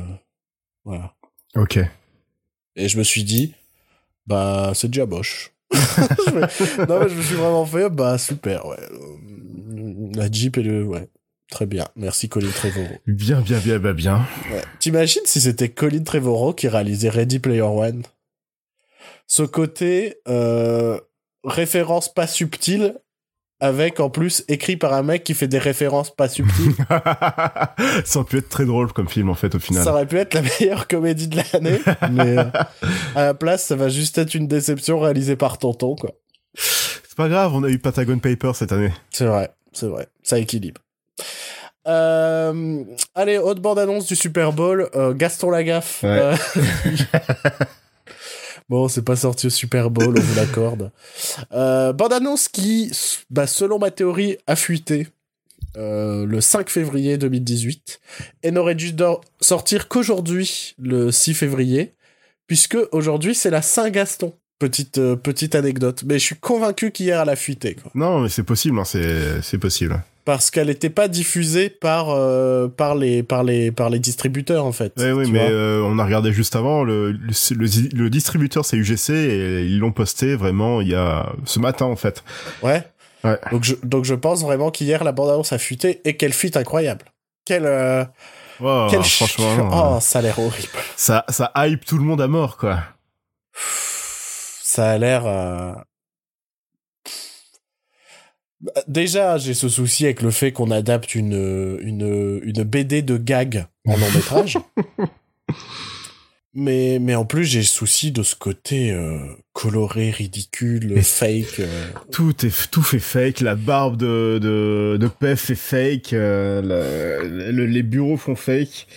voilà. Ok. Et je me suis dit, bah c'est déjà moche. Non, mais je me suis vraiment fait, bah super, ouais. La Jeep et le, ouais. Très bien. Merci Colin Trevorrow. Bien, bien, bien, bien, bien. Ouais. T'imagines si c'était Colin Trevorrow qui réalisait Ready Player One? Ce côté euh, référence pas subtile avec en plus écrit par un mec qui fait des références pas subtiles. ça aurait pu être très drôle comme film en fait au final. ça aurait pu être la meilleure comédie de l'année, mais euh, à la place ça va juste être une déception réalisée par Tonton quoi. C'est pas grave, on a eu Patagon Paper cette année. C'est vrai, c'est vrai, ça équilibre. Euh, allez, haute bande annonce du Super Bowl, euh, Gaston Lagaffe. Ouais. Euh, bon, c'est pas sorti au Super Bowl, on vous l'accorde. Euh, bande annonce qui, bah, selon ma théorie, a fuité le 5 février 2018 et n'aurait dû sortir qu'aujourd'hui, le 6 février, puisque aujourd'hui c'est la Saint-Gaston. Petite, petite anecdote. Mais je suis convaincu qu'hier elle a fuité. Quoi Non, mais c'est possible, hein, c'est possible. Parce qu'elle n'était pas diffusée par euh, par les par les par les distributeurs en fait. Ouais, oui, mais euh, on a regardé juste avant. Le, le, le- le distributeur c'est UGC et ils l'ont posté vraiment il y a ce matin en fait. ouais. Ouais. Donc je donc je pense vraiment qu'hier la bande annonce a fuité et quelle fuite incroyable. Quelle euh, Wow, quelle franchement, oh euh, ça a l'air horrible. ça ça hype tout le monde à mort quoi. Ça a l'air. Bah, Déjà, j'ai ce souci avec le fait qu'on adapte une, une, une BD de gag en long métrage. mais, mais en plus, j'ai le souci de ce côté euh, coloré, ridicule, fake. euh. Tout est tout fait fake. La barbe de de, de Pef est fake. euh, le- le- les bureaux font fake.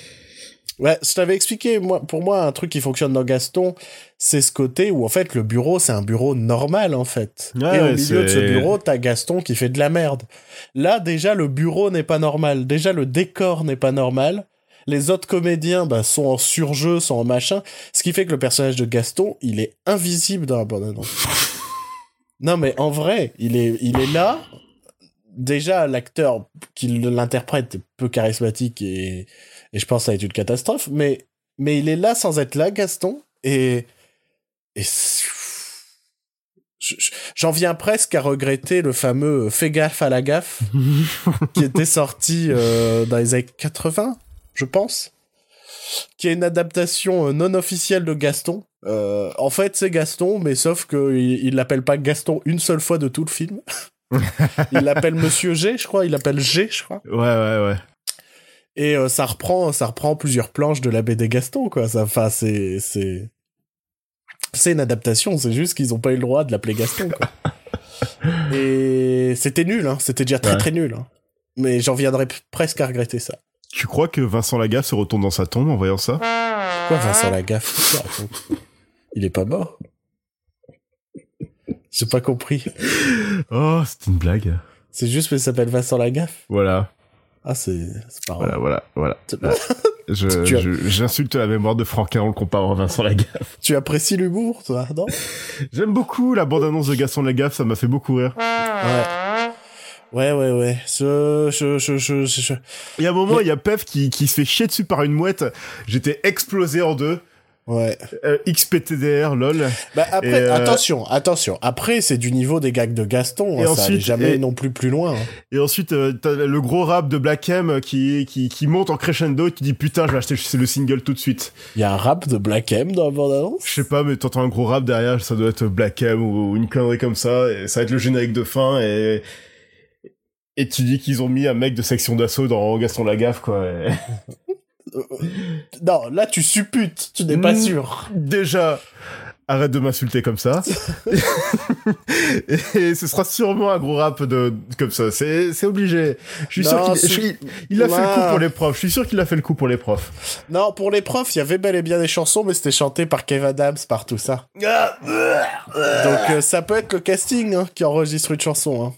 Ouais, je t'avais expliqué, moi, pour moi, un truc qui fonctionne dans Gaston, c'est ce côté où, en fait, le bureau, c'est un bureau normal, en fait. Ouais, Et au milieu de ce bureau, t'as Gaston qui fait de la merde. Là, déjà, le bureau n'est pas normal. Déjà, le décor n'est pas normal. Les autres comédiens, bah, sont en surjeu, sont en machin. Ce qui fait que le personnage de Gaston, il est invisible dans la bande-annonce. non, mais en vrai, il est, il est là. Déjà, l'acteur qui l'interprète est peu charismatique et, et je pense que ça va être une catastrophe, mais, mais il est là sans être là, Gaston, et, j'en viens presque à regretter le fameux Fais gaffe à la gaffe, qui était sorti euh, dans les années 80, je pense, qui est une adaptation euh, non officielle de Gaston. Euh, en fait, c'est Gaston, mais sauf qu'il il l'appelle pas Gaston une seule fois de tout le film. il l'appelle Monsieur G, je crois. Il l'appelle G, je crois. Ouais, ouais, ouais. Et euh, ça reprend, ça reprend plusieurs planches de la BD Gaston, quoi. Ça, enfin, c'est, c'est, c'est une adaptation. C'est juste qu'ils ont pas eu le droit de l'appeler Gaston, quoi. Et c'était nul, hein. C'était déjà très Ouais. très nul. hein. Mais j'en viendrais presque à regretter ça. Tu crois que Vincent Lagaffe se retourne dans sa tombe en voyant ça? Quoi, Vincent Lagaffe? Il est pas mort? J'ai pas compris. Oh, c'est une blague. C'est juste qu'il s'appelle Vincent Lagaffe. Voilà, Ah, c'est, pas voilà, voilà, voilà. As- je- j'insulte la mémoire de Franquin en le comparant à Vincent Lagaffe. Tu apprécies l'humour, toi, non? J'aime beaucoup la bande-annonce de Gaston Lagaffe, ça m'a fait beaucoup rire. Ouais. Ouais, ouais, ouais. Je, je, je, je, je, je- Il y a un moment, il y a Pef qui, qui se fait chier dessus par une mouette. J'étais explosé en deux. Ouais. Euh, XPTDR, lol. Bah après, Et, euh, attention, attention. Après, c'est du niveau des gags de Gaston. Et hein, ensuite, jamais et- non plus plus loin. hein. Et ensuite, euh, t'as le gros rap de Black M qui, qui, qui monte en crescendo et tu dis putain, je vais acheter le single tout de suite. Il y a un rap de Black M dans la bande-annonce? Je sais pas, mais t'entends un gros rap derrière, ça doit être Black M ou une connerie comme ça, et ça va être le générique de fin, et, et tu dis qu'ils ont mis un mec de section d'assaut dans Gaston Lagaffe, quoi. et- Non, là, tu supputes. Tu n'es pas Mm. sûr. Déjà, arrête de m'insulter comme ça. et ce sera sûrement un gros rap de, comme ça. C'est, c'est obligé. Je suis Non, sûr qu'il, c'est- je suis- il a fait le coup pour les profs. Je suis sûr qu'il a fait le coup pour les profs. Non, pour les profs, il y avait bel et bien des chansons, mais c'était chanté par Kev Adams, par tout ça. Donc, euh, ça peut être le casting hein, qui enregistre une chanson. Hein.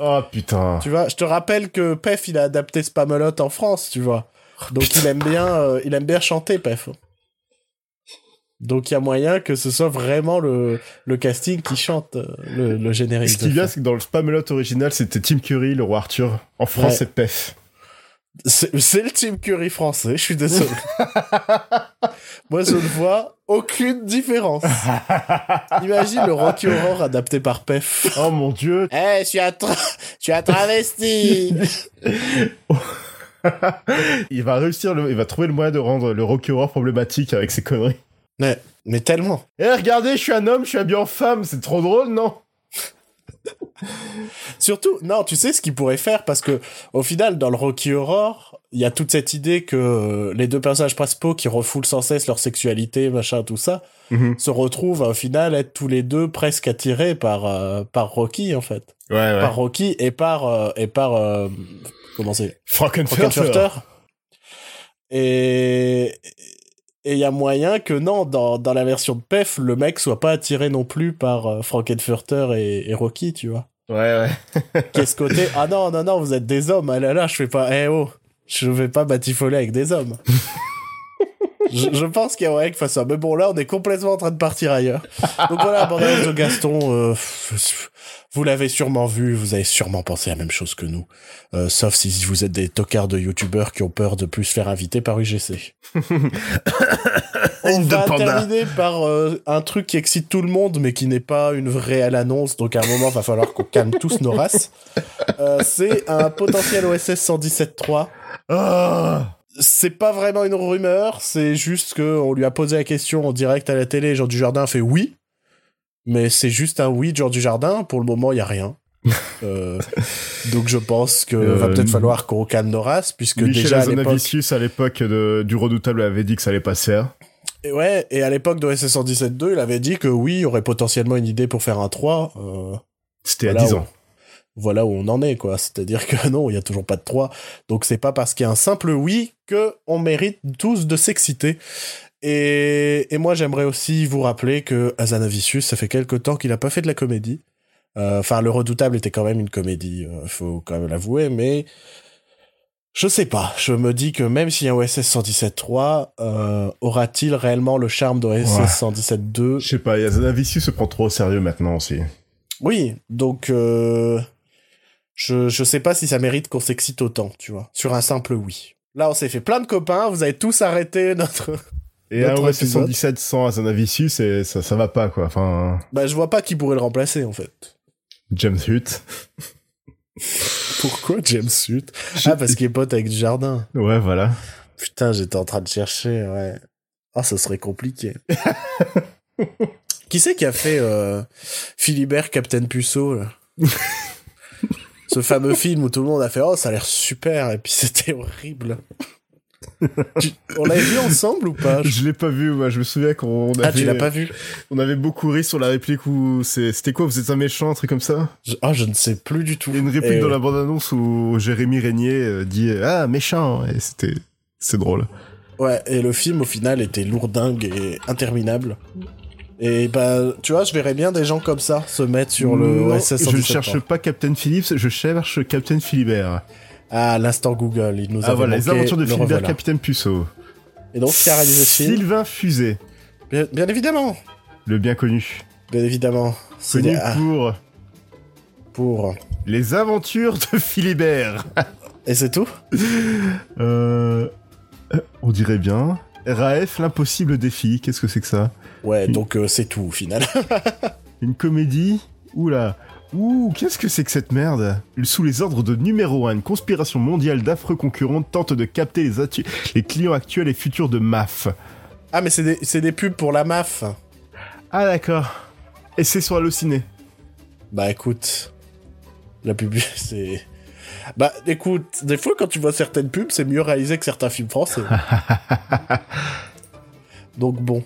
Oh putain. Tu vois, je te rappelle que Pef, il a adapté Spamalot en France, tu vois. Donc il aime bien, euh, il aime bien chanter, Pef. Donc il y a moyen que ce soit vraiment le, le casting qui chante euh, le, le générique. Ce qui vient, fin. c'est que dans le Spamelot original, c'était Tim Curry, le roi Arthur. En France, Ouais. c'est Pef. C'est le Team Curry français, je suis désolé. Moi, je ne vois aucune différence. Imagine le Rocky Horror adapté par Pef. Oh mon dieu. Eh, je suis un, tra- je suis un travesti. il va réussir, le- il va trouver le moyen de rendre le Rocky Horror problématique avec ses conneries. mais, mais tellement. Eh, regardez, je suis un homme, je suis habillé en femme, c'est trop drôle, non? Surtout, non, tu sais ce qu'il pourrait faire parce que au final, dans le Rocky Horror, il y a toute cette idée que euh, les deux personnages principaux qui refoulent sans cesse leur sexualité, machin, tout ça, se retrouvent au final être tous les deux presque attirés par euh, par Rocky en fait, Ouais, ouais. par Rocky et par euh, et par Frankenfurter. Frankenfurter. Et et il y a moyen que non, dans, dans la version de PEF, le mec soit pas attiré non plus par euh, Frankenfurter et, et Rocky, tu vois. Ouais, ouais. Qu'est-ce côté Ah non, non, non, vous êtes des hommes. Ah là là, je fais pas. Eh oh, je vais pas batifoler avec des hommes. je, je pense qu'il y a moyen qu'il fasse ça. Mais bon, là, on est complètement en train de partir ailleurs. Donc voilà, bande de Gaston. euh, vous l'avez sûrement vu, vous avez sûrement pensé la même chose que nous. Euh, sauf si vous êtes des tocards de youtubeurs qui ont peur de plus se faire inviter par UGC. On va terminer par euh, un truc qui excite tout le monde, mais qui n'est pas une réelle annonce. Donc à un moment, va falloir qu'on calme tous nos races. Euh, c'est un potentiel OSS 117.3. Ah C'est pas vraiment une rumeur, c'est juste que on lui a posé la question en direct à la télé. Jean Dujardin fait oui, mais c'est juste un oui de Jean Dujardin. Pour le moment, il y a rien. Euh, donc je pense que va Euh, peut-être falloir qu'on calme nos races, puisque Michel déjà à l'époque, du Redoutable, avait dit que ça allait passer. hein. Et ouais, et à l'époque de SS 117.2, il avait dit que oui, il y aurait potentiellement une idée pour faire un 3. Euh, C'était Voilà à 10 où- ans. Voilà où on en est, quoi. C'est-à-dire que non, il y a toujours pas de 3. Donc c'est pas parce qu'il y a un simple oui que on mérite tous de s'exciter. Et, et moi, j'aimerais aussi vous rappeler que Azanavicius, ça fait quelque temps qu'il a pas fait de la comédie. Euh, Enfin, Le Redoutable était quand même une comédie, euh, faut quand même l'avouer, mais je sais pas. Je me dis que même s'il y a un OSS 117.3, euh, aura-t-il réellement le charme d'OSS Ouais. 117.2 Je sais pas, Azanavicius se prend trop au sérieux maintenant aussi. Oui, donc euh, je je sais pas si ça mérite qu'on s'excite autant, tu vois, sur un simple oui. Là, on s'est fait plein de copains, vous avez tous arrêté notre. Et un Notre OSS épisode. 117 sans Azanavicius, et ça, ça va pas, quoi. Enfin, Bah, je vois pas qui pourrait le remplacer en fait. James Hutt. Pourquoi James Hutt? Ah, parce qu'il est pote avec Jardin. Ouais, voilà. Putain, j'étais en train de chercher, ouais. Ah, ça serait compliqué. qui c'est qui a fait euh, Philibert Captain Puceau là? Ce fameux film où tout le monde a fait oh ça a l'air super et puis c'était horrible. Tu- On l'avait vu ensemble ou pas? Je l'ai pas vu, moi. Je me souviens qu'on avait, Ah tu l'as pas vu on avait beaucoup ri sur la réplique où c'était quoi? Vous êtes un méchant, un truc comme ça? je... Ah je ne sais plus du tout. Il y a une réplique Et- dans la bande-annonce où Jérémy Régnier euh, dit Ah, méchant Et c'était c'est drôle. Ouais et le film au final était lourdingue et interminable. Et bah tu vois je verrais bien des gens comme ça se mettre sur le Non, OSS Je ne 117. cherche pas Captain Phillips, je cherche Captain Philibert. Ah l'instant Google il nous Ah avait voilà, les aventures de le Philibert, revoilà. Capitaine Puceau. Et donc qui a réalisé ce film Sylvain Fusé, Bien, bien évidemment, le bien connu. bien évidemment. C'est Connu ah, pour pour. Les aventures de Philibert. Et c'est tout Euh, euh, on dirait bien. RAF, l'impossible défi, qu'est-ce que c'est que ça? Ouais, donc euh, c'est tout au final. Une comédie? Oula Ouh, qu'est-ce que c'est que cette merde? Sous les ordres de numéro 1, une conspiration mondiale d'affreux concurrents tente de capter les, atu- les clients actuels et futurs de MAF. ah, mais c'est des, c'est des pubs pour la MAF. Ah d'accord. Et c'est sur Allociné. Bah écoute, la pub, c'est. Bah écoute, des fois quand tu vois certaines pubs, c'est mieux réalisé que certains films français. donc bon.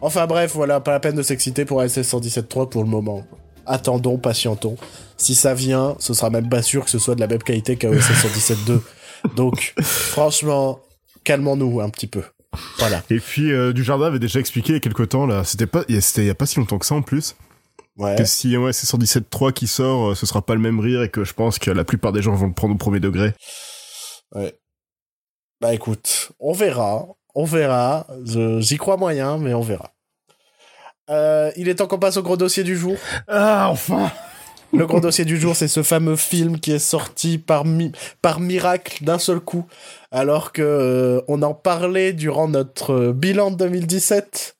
Enfin bref, voilà, pas la peine de s'exciter pour SS 117.3 pour le moment. Attendons, patientons. Si ça vient, ce sera même pas sûr que ce soit de la même qualité qu'un OSS 117.2. Donc, franchement, calmons-nous un petit peu. Voilà. Et puis euh, Dujardin avait déjà expliqué il y a quelque temps là, c'était pas, il y a- c'était il y a pas si longtemps que ça en plus, Ouais. que si ouais, c'est 117.3 qui sort, euh, ce sera pas le même rire et que je pense que la plupart des gens vont le prendre au premier degré. Ouais. Bah écoute, on verra, on verra. J'y crois moyen, mais on verra. Euh, il est temps qu'on passe au gros dossier du jour. Ah enfin le gros dossier du jour, c'est ce fameux film qui est sorti par, mi- par miracle d'un seul coup, alors que euh, on en parlait durant notre bilan de 2017,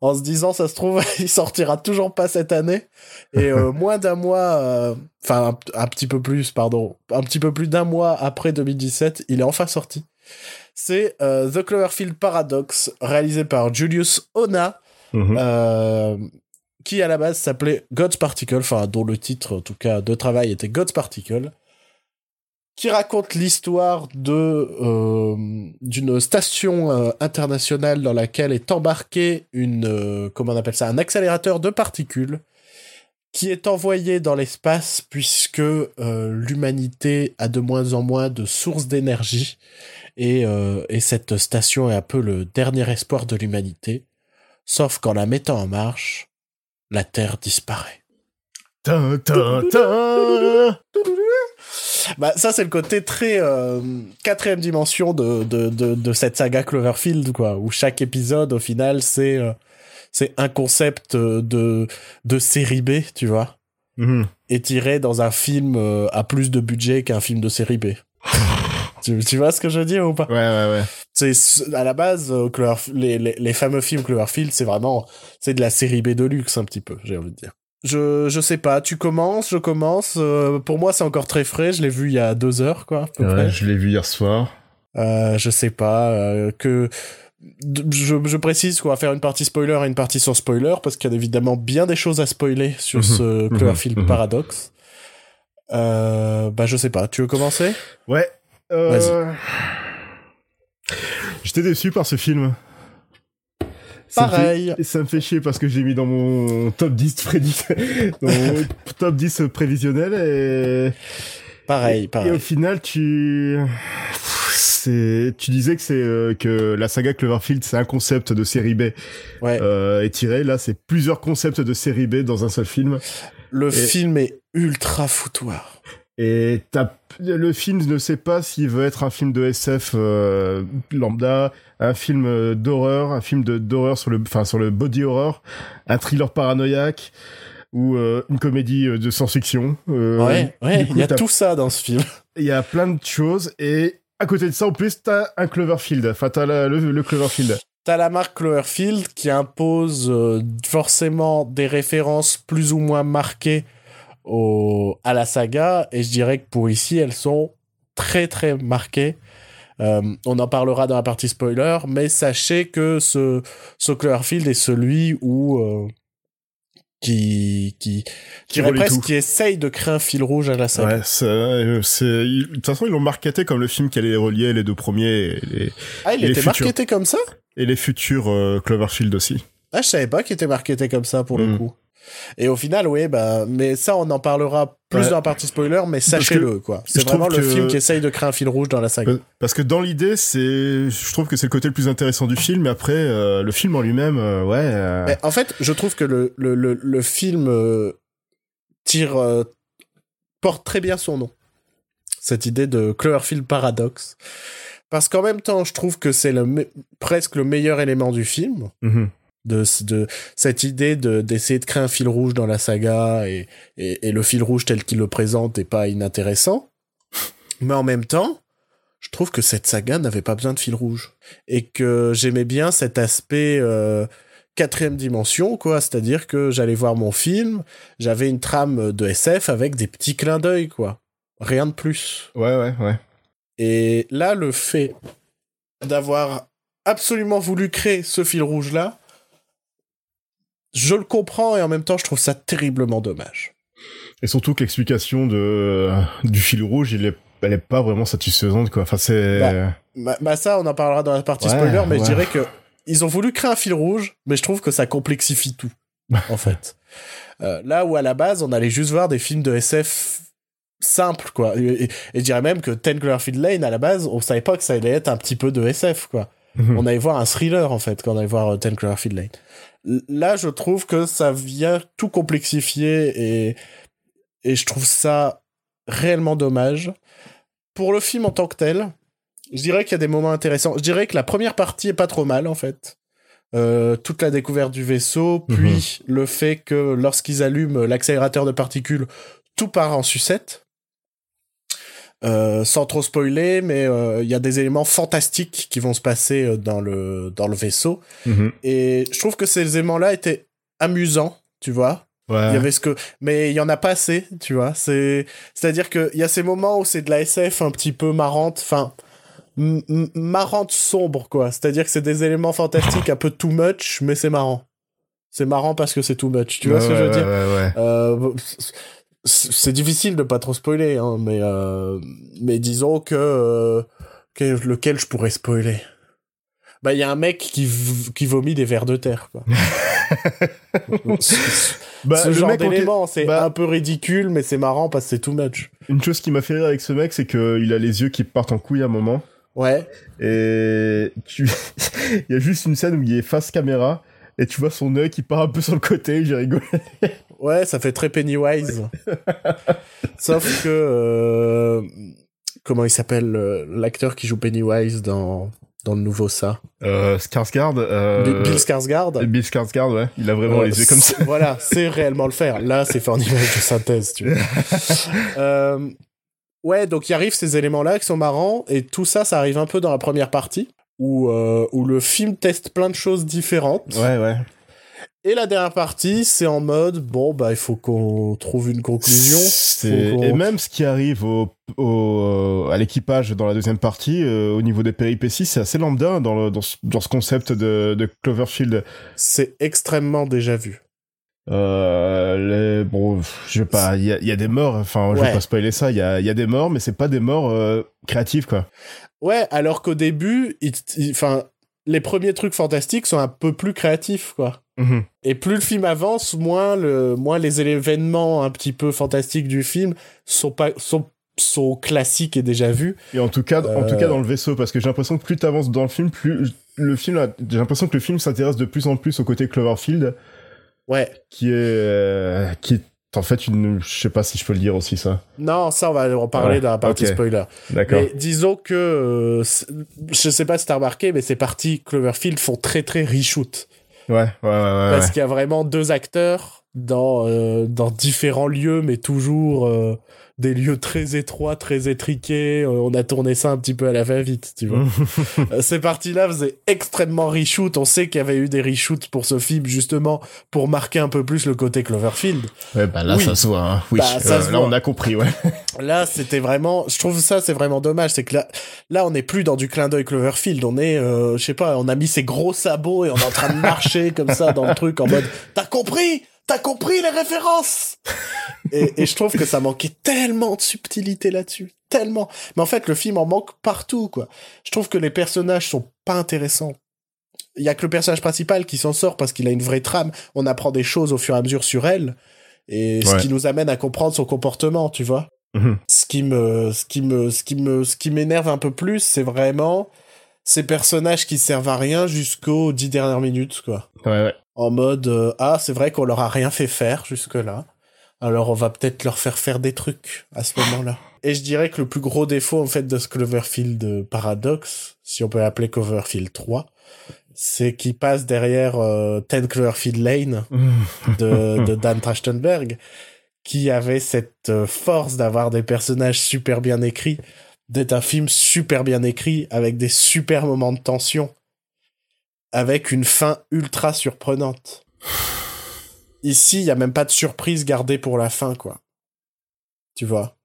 en se disant, ça se trouve, il sortira toujours pas cette année. Et euh, moins d'un mois, euh, enfin un, un petit peu plus, pardon, un petit peu plus d'un mois après 2017, il est enfin sorti. C'est euh, The Cloverfield Paradox, réalisé par Julius Ona, Mhm. qui à la base s'appelait God's Particle, enfin dont le titre en tout cas de travail était God's Particle, qui raconte l'histoire de euh, d'une station euh, internationale dans laquelle est embarqué une euh, comment on appelle ça un accélérateur de particules qui est envoyé dans l'espace puisque euh, l'humanité a de moins en moins de sources d'énergie et, euh, et cette station est un peu le dernier espoir de l'humanité. Sauf qu'en la mettant en marche, la Terre disparaît. Tin, tin, tin. Bah, ça, c'est le côté très euh, quatrième dimension de, de, de, de cette saga Cloverfield, quoi, où chaque épisode, au final, c'est euh, c'est un concept euh, de, de série B, tu vois, Mhm. étiré dans un film euh, à plus de budget qu'un film de série B. tu, tu vois ce que je veux dire ou pas? Ouais, ouais, ouais. c'est à la base euh, Cloverf- les, les, les fameux films Cloverfield c'est vraiment c'est de la série B de luxe un petit peu j'ai envie de dire je je sais pas. Tu commences je commence. Euh, pour moi c'est encore très frais. Je l'ai vu il y a deux heures quoi à peu Ouais, près. je l'ai vu hier soir. euh, je sais pas euh, que je, je précise qu'on va faire une partie spoiler et une partie sans spoiler parce qu'il y a évidemment bien des choses à spoiler sur Mhm, ce mhm, Cloverfield mhm. Paradox. Euh, bah je sais pas. Tu veux commencer? Ouais. Euh... J'étais déçu par ce film. Ça me fait- pareil. Et ça me fait chier parce que j'ai mis dans mon top 10 prédit, dans mon top 10 prévisionnel et, pareil et au pareil final tu c'est tu disais que c'est euh, que la saga Cloverfield c'est un concept de série B. Ouais. Euh, étiré là c'est plusieurs concepts de série B dans un seul film. Le et- film est ultra foutoir et le film ne sait pas s'il veut être un film de SF euh, lambda un film euh, d'horreur un film de d'horreur sur le enfin sur le body horror un thriller paranoïaque ou euh, une comédie de science-fiction euh, Ouais, il y a tout ça dans ce film. il y a plein de choses et à côté de ça en plus t'as un Cloverfield enfin t'as le, le Cloverfield T'as la marque Cloverfield qui impose forcément des références plus ou moins marquées au, à la saga, et je dirais que pour ici, elles sont très très marquées. Euh, on en parlera dans la partie spoiler, mais sachez que ce, ce Cloverfield est celui où euh, qui qui qui, Qui qui essaye de créer un fil rouge à la saga. ouais c'est euh, c'est- de toute façon ils l'ont marketé comme le film qui allait relier les deux premiers et les, Ah, il Et les était futurs. marketé comme ça? Et les futurs euh, Cloverfield aussi Ah, je savais pas qu'il était marketé comme ça pour le Mm. coup. Et au final, oui, bah, mais ça, on en parlera plus Ouais. dans la partie spoiler, mais sachez-le, quoi. C'est vraiment le que- film qui essaye de créer un fil rouge dans la saga. Parce que dans l'idée, c'est, je trouve que c'est le côté le plus intéressant du film. Mais après, euh, le film en lui-même, euh, ouais. euh, Mais en fait, je trouve que le, le, le, le film tire, porte très bien son nom. Cette idée de Cloverfield Paradox. Parce qu'en même temps, je trouve que c'est le presque le meilleur élément du film. mhm. De, de cette idée de d'essayer de créer un fil rouge dans la saga et, et, et le fil rouge tel qu'il le présente est pas inintéressant. Mais en même temps, je trouve que cette saga n'avait pas besoin de fil rouge. Et que j'aimais bien cet aspect euh, quatrième dimension, quoi. C'est-à-dire que j'allais voir mon film, j'avais une trame de SF avec des petits clins d'œil, quoi. Rien de plus. Ouais, ouais, ouais. Et là, le fait d'avoir absolument voulu créer ce fil rouge-là, je le comprends et en même temps, je trouve ça terriblement dommage. Et surtout que l'explication de euh, du fil rouge, il est, elle est pas vraiment satisfaisante, quoi. Enfin, c'est. Bah, Bah, bah ça, on en parlera dans la partie Ouais, spoiler, mais je dirais que ils ont voulu créer un fil rouge, mais je trouve que ça complexifie tout, en fait. Euh, là où à la base, on allait juste voir des films de SF simples, quoi. Et, et- et je dirais même que Ten Cloverfield Lane, à la base, on savait pas que ça allait être un petit peu de SF, quoi. Mhm. on allait voir un thriller en fait quand on allait voir euh, Ten Cloverfield Lane. Là, je trouve que ça vient tout complexifier et et je trouve ça réellement dommage. Pour le film en tant que tel, je dirais qu'il y a des moments intéressants. Je dirais que la première partie est pas trop mal en fait. euh, toute la découverte du vaisseau, puis le fait que lorsqu'ils allument l'accélérateur de particules, tout part en sucette. Euh, sans trop spoiler, mais euh, il y a des éléments fantastiques qui vont se passer euh, dans le dans le vaisseau. Mhm. Et je trouve que ces éléments-là étaient amusants, tu vois. Ouais. Il y avait ce que, mais il y en a pas assez, tu vois. C'est, c'est-à-dire que il y a ces moments où c'est de la SF un petit peu marrante, enfin, marrante sombre, quoi. C'est-à-dire que c'est des éléments fantastiques un peu too much, mais c'est marrant. C'est marrant parce que c'est too much. Tu vois ce que je veux dire? ouais, ouais. Euh, c'est difficile de pas trop spoiler, hein, mais euh, mais disons que, euh, que lequel je pourrais spoiler. Bah il y a un mec qui qui vomit des vers de terre. Quoi. Bah, ce genre d'élément, c'est bah- un peu ridicule, mais c'est marrant parce que c'est too much. Une chose qui m'a fait rire avec ce mec, c'est qu'il a les yeux qui partent en couille à un moment. Ouais. Et tu... il y a juste une scène où il est face caméra. Et tu vois son œil qui part un peu sur le côté, j'ai rigolé. Ouais, ça fait très Pennywise. Sauf que euh, comment il s'appelle euh, l'acteur qui joue Pennywise dans dans le nouveau ça? Euh, Skarsgård, euh... Bill Skarsgård? Bill Skarsgård, ouais. Il a vraiment les yeux comme ça. Voilà, c'est réellement le faire. Là, c'est fait en image de synthèse, tu vois. Ouais, donc il arrive ces éléments-là qui sont marrants, et tout ça, ça arrive un peu dans la première partie, où, euh, où le film teste plein de choses différentes. Ouais, ouais. Et la dernière partie, c'est en mode, bon, bah, il faut qu'on trouve une conclusion. Et même ce qui arrive au, au, à l'équipage dans la deuxième partie, euh, au niveau des péripéties, c'est assez lambda dans, le, dans, ce, dans ce concept de, de Cloverfield. C'est extrêmement déjà vu. Euh, les, bon, je pas, il y a, il y a des morts, enfin, je Ouais. vais pas spoiler ça, il y a, il y a des morts, mais c'est pas des morts euh, créatives, quoi. Ouais, alors qu'au début, enfin, les premiers trucs fantastiques sont un peu plus créatifs, quoi. Mhm. Et plus le film avance, moins le, moins les événements un petit peu fantastiques du film sont pas, sont, sont classiques et déjà vus. Et en tout cas, en Euh. tout cas dans le vaisseau, parce que j'ai l'impression que plus t'avances dans le film, plus le film, j'ai l'impression que le film s'intéresse de plus en plus au côté Cloverfield, Ouais. qui est, euh, qui est en fait une, je sais pas si je peux le dire aussi ça. Non, ça, on va en parler dans la partie spoiler. D'accord. Mais disons que, euh, c'est- je sais pas si t'as remarqué, mais ces parties Cloverfield font très très reshoot. Ouais, ouais, ouais, ouais. Parce ouais. qu'il y a vraiment deux acteurs dans, euh, dans différents lieux, mais toujours euh, des lieux très étroits, très étriqués. Euh, on a tourné ça un petit peu à la va-vite, tu vois. Euh, Ces parties-là faisaient extrêmement reshoot. On sait qu'il y avait eu des reshoots pour ce film, justement, pour marquer un peu plus le côté Cloverfield. Ouais, bah là Oui. ça se voit. Hein. Oui, Bah, ça euh, se là voit. on a compris, ouais. Là, c'était vraiment, je trouve ça, c'est vraiment dommage. C'est que là, là, on n'est plus dans du clin d'œil Cloverfield. On est, euh, je sais pas, on a mis ses gros sabots et on est en train de marcher comme ça dans le truc en mode, t'as compris? T'as compris les références? et, et je trouve que ça manquait tellement de subtilité là-dessus. Tellement. Mais en fait, le film en manque partout, quoi. Je trouve que les personnages sont pas intéressants. Il y a que le personnage principal qui s'en sort parce qu'il a une vraie trame. On apprend des choses au fur et à mesure sur elle. Et ce qui nous amène à comprendre son comportement, tu vois Mhm. ce qui me ce qui me ce qui me ce qui m'énerve un peu plus c'est vraiment ces personnages qui servent à rien jusqu'aux dix dernières minutes quoi Ouais, ouais. En mode euh, ah c'est vrai qu'on leur a rien fait faire jusque là alors on va peut-être leur faire faire des trucs à ce moment-là. Et je dirais que le plus gros défaut en fait de ce Cloverfield euh, paradoxe si on peut l'appeler Cloverfield 3 c'est qu'il passe derrière euh, 10 Cloverfield Lane de, de Dan Trachtenberg, qui avait cette euh, force d'avoir des personnages super bien écrits, d'être un film super bien écrit, avec des super moments de tension, avec une fin ultra surprenante. Ici, il y a même pas de surprise gardée pour la fin, quoi. Tu vois?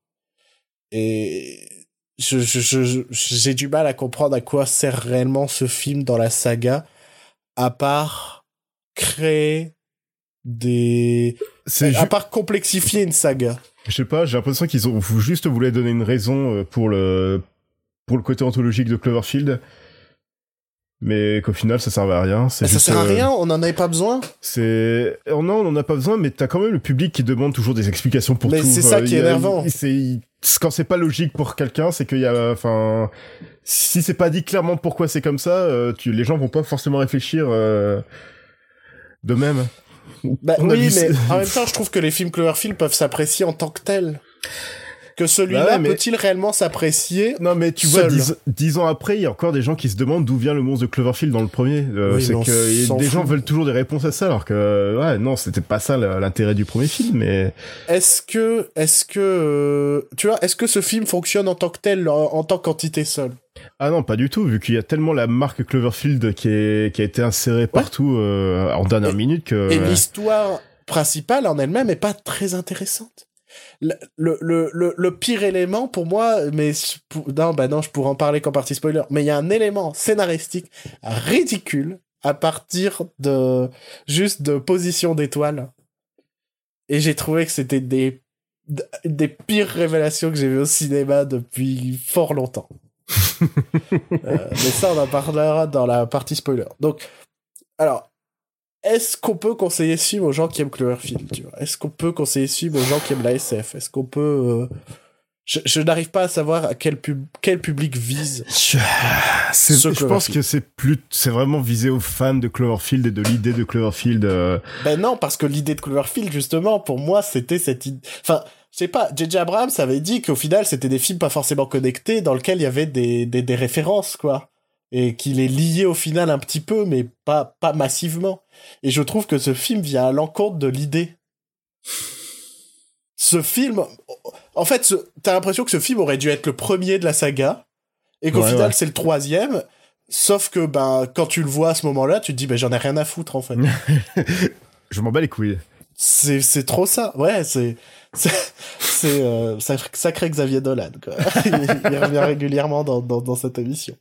Et je, j'ai du mal à comprendre à quoi sert réellement ce film dans la saga, à part créer des C'est à ju- part complexifier une saga. je sais pas, j'ai l'impression qu'ils ont juste voulu donner une raison euh, pour le pour le côté anthologique de Cloverfield. Mais qu'au final, ça servait à rien. Mais ça sert à euh, rien, on en avait pas besoin. C'est oh non, on en a pas besoin, mais t'as quand même le public qui demande toujours des explications pour Mais tout. c'est ça Euh, qui est a- énervant. C'est quand c'est pas logique pour quelqu'un, c'est qu'il y a, enfin, si c'est pas dit clairement pourquoi c'est comme ça, euh, tu, les gens vont pas forcément réfléchir euh, de même. Bah oui, mais en même temps, je trouve que les films Cloverfield peuvent s'apprécier en tant que tels. Que celui-là Bah ouais, mais- peut-il réellement s'apprécier Non, mais tu vois, dix, dix ans après, il y a encore des gens qui se demandent d'où vient le monstre de Cloverfield dans le premier. Euh, Oui, c'est que des gens veulent toujours des réponses à ça, alors que, ouais, non, c'était pas ça l'intérêt du premier film, mais Est-ce que, est-ce que, euh, tu vois, est-ce que ce film fonctionne en tant que tel, en, en tant qu'entité seule? Ah non, pas du tout, vu qu'il y a tellement la marque Cloverfield qui est qui a été insérée partout euh, en dernière Et- minute que. Et l'histoire principale en elle-même est pas très intéressante. Le, le, le, le, pire élément pour moi, mais non, bah non, je pourrais en parler qu'en partie spoiler, mais il y a un élément scénaristique ridicule à partir de juste de position d'étoiles. Et j'ai trouvé que c'était des des pires révélations que j'ai vues au cinéma depuis fort longtemps. Euh, mais ça, on en parlera dans la partie spoiler. Donc, alors, est-ce qu'on peut conseiller ce film aux gens qui aiment Cloverfield tu vois? Est-ce qu'on peut conseiller ce film aux gens qui aiment la SF Est-ce qu'on peut... euh, Je, je n'arrive pas à savoir à quel, pub... quel public vise. Je, je pense que c'est plus, c'est vraiment visé aux fans de Cloverfield et de l'idée de Cloverfield. euh, Ben non, parce que l'idée de Cloverfield, justement, pour moi, c'était cette idée... Enfin, je sais pas, J.J. Abrams avait dit qu'au final, c'était des films pas forcément connectés, dans lesquels il y avait des, des, des références, quoi. Et qu'il est lié au final un petit peu, mais pas, pas massivement. Et je trouve que ce film vient à l'encontre de l'idée. Ce film... En fait, t'as l'impression que ce film aurait dû être le premier de la saga, et qu'au Ouais, final, ouais. c'est le troisième, Sauf que ben quand tu le vois à ce moment-là, tu te dis ben j'en ai rien à foutre en fait. Je m'en bats les couilles. C'est c'est trop ça. Ouais, c'est c'est euh, sac- sacré Xavier Dolan quoi. il, il revient régulièrement dans, dans dans cette émission.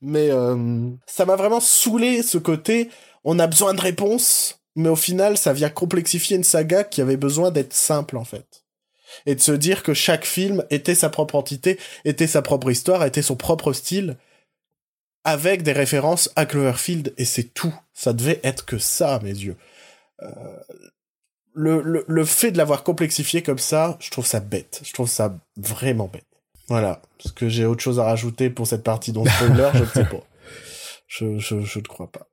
Mais euh, ça m'a vraiment saoulé ce côté on a besoin de réponses, mais au final ça vient complexifier une saga qui avait besoin d'être simple en fait. Et de se dire que chaque film était sa propre entité, était sa propre histoire, était son propre style avec des références à Cloverfield et c'est tout. Ça devait être que ça à mes yeux. Euh, le, le, le fait de l'avoir complexifié comme ça, je trouve ça bête. Je trouve ça vraiment bête. Voilà. Est-ce que j'ai autre chose à rajouter pour cette partie dont spoiler Je ne sais pas. Je, je, je ne crois pas.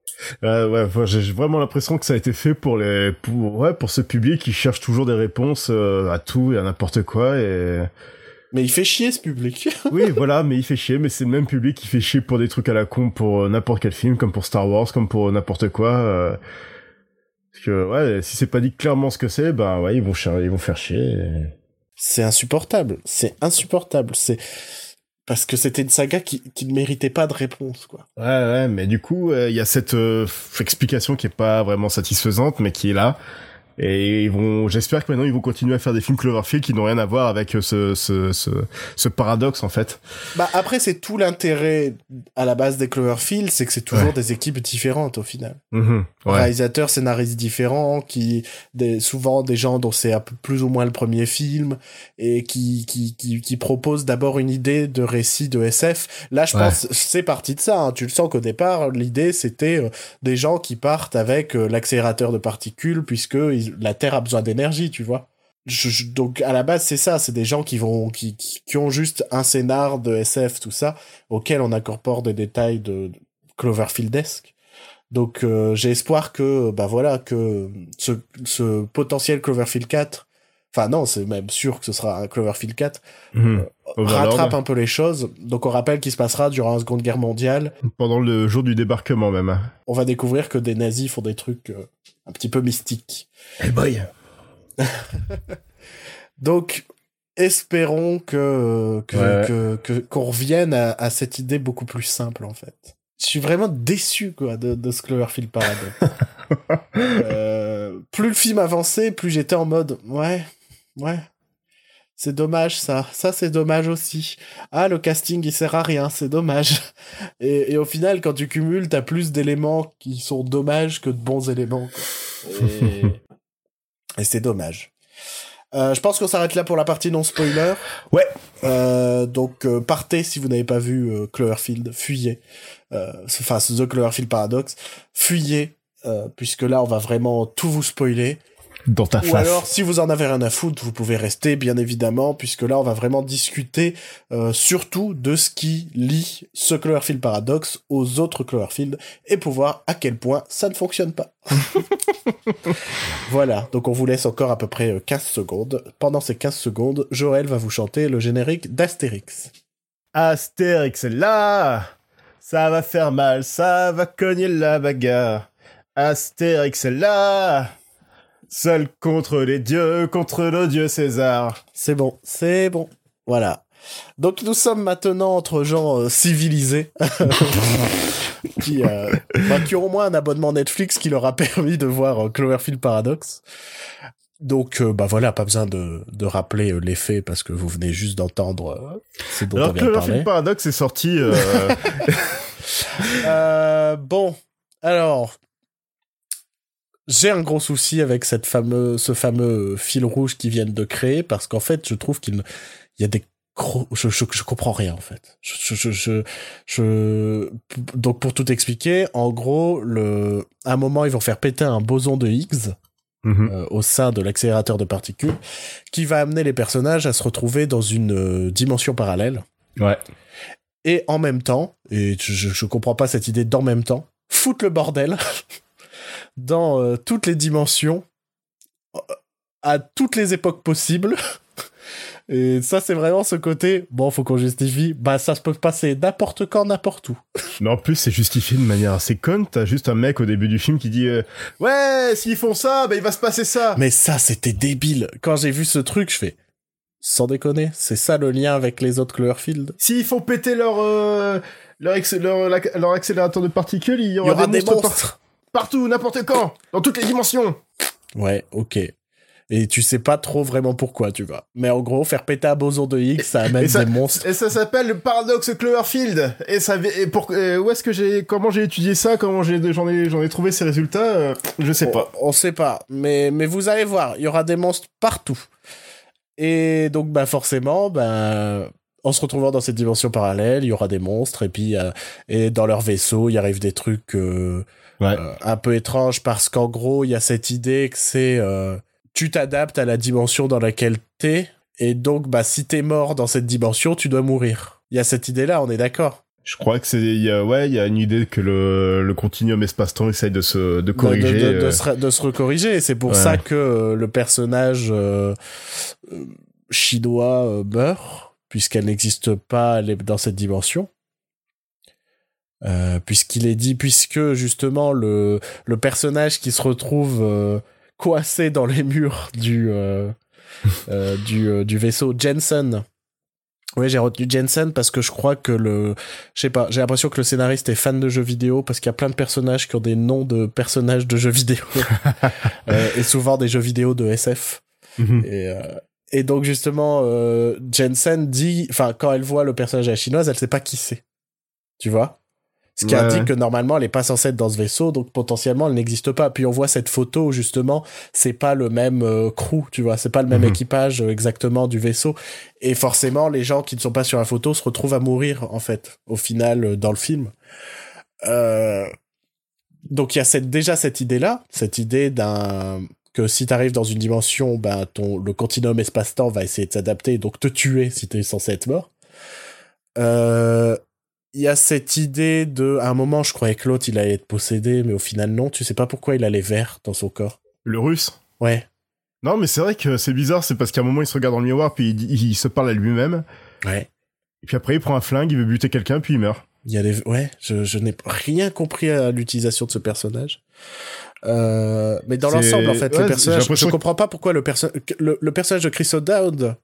Euh, ouais, j'ai vraiment l'impression que ça a été fait pour les, pour, ouais, pour ce public qui cherche toujours des réponses euh, à tout et à n'importe quoi et. Mais il fait chier ce public. Oui, voilà, mais il fait chier, mais c'est le même public qui fait chier pour des trucs à la con pour euh, n'importe quel film, comme pour Star Wars, comme pour n'importe quoi. euh, Parce que, ouais, si c'est pas dit clairement ce que c'est, ben ouais, ils vont, ils vont faire chier. et- C'est insupportable. C'est insupportable. C'est parce que c'était une saga qui, qui ne méritait pas de réponse, quoi. Ouais, ouais, mais du coup, euh, il y a cette euh, explication qui est pas vraiment satisfaisante, mais qui est là. Et ils vont, j'espère que maintenant ils vont continuer à faire des films Cloverfield qui n'ont rien à voir avec euh, ce, ce, ce, ce paradoxe en fait. Bah après, c'est tout l'intérêt à la base des Cloverfield, c'est que c'est toujours Ouais. des équipes différentes au final. Mhm, ouais. réalisateurs, scénaristes différents, qui des, souvent des gens dont c'est plus ou moins le premier film et qui qui qui, qui proposent d'abord une idée de récit de SF. Là, je Ouais. pense c'est parti de ça. hein. Tu le sens qu'au départ, l'idée c'était euh, des gens qui partent avec euh, l'accélérateur de particules puisque ils- la Terre a besoin d'énergie, tu vois. Je- je- donc à la base c'est ça, c'est des gens qui vont qui, qui, ont juste un scénar de SF tout ça auquel on incorpore des détails de, de Cloverfieldesque. Donc euh, j'ai espoir que bah voilà que ce, ce potentiel Cloverfield 4 enfin non, c'est même sûr que ce sera un Cloverfield 4 Mhm. Overlord. rattrape un peu les choses. Donc on rappelle qu'il se passera durant la Seconde Guerre mondiale. Pendant le jour du débarquement même. On va découvrir que des nazis font des trucs euh, petit peu mystiques. Hey boy. Donc espérons que Ouais. que- que- qu'on revienne à, à cette idée beaucoup plus simple en fait. Je suis vraiment déçu quoi de, de ce Cloverfield Paradox. Euh, plus le film avançait, plus j'étais en mode ouais, ouais. C'est dommage ça, ça c'est dommage aussi. Ah le casting il sert à rien, c'est dommage. Et, et au final quand tu cumules, t'as plus d'éléments qui sont dommages que de bons éléments. quoi. Et, et c'est dommage. Euh, je pense qu'on s'arrête là pour la partie non spoiler. Ouais. Euh, donc euh, partez si vous n'avez pas vu euh, Cloverfield, fuyez. Euh, Enfin, The Cloverfield Paradox, fuyez euh, puisque là on va vraiment tout vous spoiler Dans ta Ou face. alors, si vous en avez rien à foutre, vous pouvez rester, bien évidemment, puisque là, on va vraiment discuter euh, surtout de ce qui lie ce Cloverfield Paradox aux autres Cloverfield et pour voir à quel point ça ne fonctionne pas. voilà, donc on vous laisse encore à peu près euh, 15 secondes. Pendant ces 15 secondes, Joël va vous chanter le générique d'Astérix. Astérix est là Ça va faire mal, ça va cogner la bagarre. Astérix est là Seul contre les dieux, contre le dieu César. C'est bon, c'est bon. Voilà. Donc nous sommes maintenant entre gens euh, civilisés qui, euh, bah, qui ont au moins un abonnement Netflix qui leur a permis de voir euh, Cloverfield Paradox. Donc euh, bah voilà, pas besoin de, de rappeler les faits parce que vous venez juste d'entendre ce dont on Alors vient de parler. Cloverfield Paradox est sorti... euh, Euh, bon, alors, j'ai un gros souci avec cette fameux, ce fameux fil rouge qu'ils viennent de créer parce qu'en fait, je trouve qu'il il y a des gros, je, je, je comprends rien en fait. Je, je, je, je- donc pour tout expliquer, en gros, le, à un moment, ils vont faire péter un boson de Higgs mhm. euh, au sein de l'accélérateur de particules qui va amener les personnages à se retrouver dans une euh, dimension parallèle Ouais. et en même temps, et je, je, je comprends pas cette idée d'en même temps, foutre le bordel dans euh, toutes les dimensions, euh, à toutes les époques possibles. Et ça, c'est vraiment ce côté, bon, faut qu'on justifie, bah ça se peut passer n'importe quand, n'importe où. Mais en plus, c'est justifié de manière assez conne. T'as juste un mec au début du film qui dit euh, Ouais, s'ils font ça, bah il va se passer ça. Mais ça, c'était débile. Quand j'ai vu ce truc, je fais, sans déconner, c'est ça le lien avec les autres Cloverfield S'ils font péter leur, euh, leur, leur, accélérateur de particules, il y Il y aura, aura des, des monstres. Partout, n'importe quand, dans toutes les dimensions. Ouais, ok. Et tu sais pas trop vraiment pourquoi, tu vois. Mais en gros, faire péter un boson de Higgs, ça amène ça- des monstres. Et ça s'appelle le paradoxe Cloverfield. Et ça, et pour, où est-ce que j'ai, comment j'ai étudié ça, comment j'ai, j'en ai, j'en ai trouvé ces résultats, euh, je sais pas. On, on sait pas. Mais, mais vous allez voir, il y aura des monstres partout. Et donc, bah, forcément, bah, en se retrouvant dans cette dimension parallèle, il y aura des monstres. Et puis, euh, et dans leur vaisseau, il arrive des trucs euh, Ouais. euh, un peu étranges parce qu'en gros, il y a cette idée que c'est euh, tu t'adaptes à la dimension dans laquelle t'es. Et donc, bah, si t'es mort dans cette dimension, tu dois mourir. Il y a cette idée-là, on est d'accord? Je crois que c'est, il y a, ouais, il y a une idée que le, le continuum espace-temps essaye de se, de corriger. de, de, de euh, se, de se recorriger. Et c'est pour Ouais. ça que le personnage chinois meurt, puisqu'elle n'existe pas dans cette dimension. Euh, puisqu'il est dit, puisque justement le, le personnage qui se retrouve euh, coincé dans les murs du, euh, du, du vaisseau Jensen. Oui, j'ai retenu Jensen parce que je crois que le, je sais pas, j'ai l'impression que le scénariste est fan de jeux vidéo parce qu'il y a plein de personnages qui ont des noms de personnages de jeux vidéo Euh, et souvent des jeux vidéo de SF. mhm. Et, euh, et donc justement, euh, Jensen dit, enfin quand elle voit le personnage à la chinoise, elle sait pas qui c'est. Tu vois? Ce qui Ouais, indique que normalement elle est pas censée être dans ce vaisseau, donc potentiellement elle n'existe pas. Puis on voit cette photo justement c'est pas le même euh, crew, tu vois, c'est pas le même Mhm. équipage euh, exactement du vaisseau. Et forcément les gens qui ne sont pas sur la photo se retrouvent à mourir en fait au final euh, dans le film. Euh, donc il y a cette, déjà cette idée-là, cette idée d'un que si t'arrives dans une dimension, ben ton le continuum espace-temps va essayer de s'adapter, donc te tuer si t'es censé être mort. Euh, Il y a cette idée de, à un moment, je croyais que l'autre il allait être possédé, mais au final non. Tu sais pas pourquoi il a les vers dans son corps. Le russe? Ouais. Non, mais c'est vrai que c'est bizarre, c'est parce qu'à un moment il se regarde dans le miroir puis il, se parle à lui-même. Ouais. Et puis après il prend un flingue, il veut buter quelqu'un puis il meurt. Il y a des, ouais, je, je n'ai rien compris à l'utilisation de ce personnage. Euh, mais dans l'ensemble, en fait, ouais, le personnage, je comprends pas pourquoi le, perso le, le personnage de Chris O'Dowd,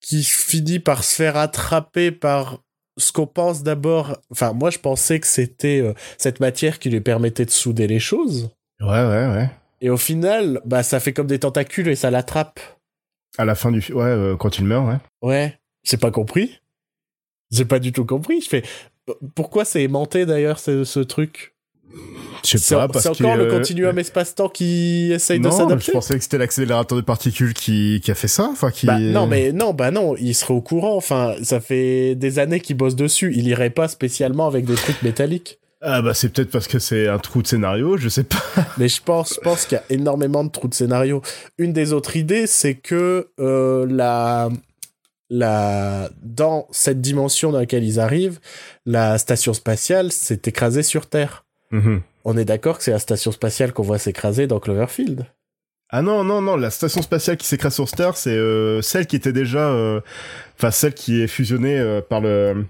qui finit par se faire attraper par ce qu'on pense d'abord, enfin, moi, je pensais que c'était euh, cette matière qui lui permettait de souder les choses. Ouais, ouais, ouais. Et au final, bah, ça fait comme des tentacules et ça l'attrape. À la fin du film, ouais, euh, quand il meurt, ouais. Ouais. J'ai pas compris. J'ai pas du tout compris. Je fais, pourquoi c'est aimanté d'ailleurs, ce, ce truc? Je sais pas, parce c'est encore le continuum espace-temps qui essaye de Non, je s'adapter pensais que c'était l'accélérateur de particules qui, qui a fait ça, enfin qui. bah, Non, mais non, bah non, il serait au courant. Enfin, ça fait des années qu'il bosse dessus. Il irait pas spécialement avec des trucs métalliques. Ah bah c'est peut-être parce que c'est un trou de scénario, je sais pas. Mais je pense, je pense qu'il y a énormément de trous de scénario. Une des autres idées, c'est que euh, la, la, dans cette dimension dans laquelle ils arrivent, la station spatiale s'est écrasée sur Terre. Mhm. On est d'accord que c'est la station spatiale qu'on voit s'écraser dans Cloverfield. Ah non, non, non, la station spatiale qui s'écrase sur Star, c'est euh, celle qui était déjà... euh, Enfin, celle qui est fusionnée euh, par le...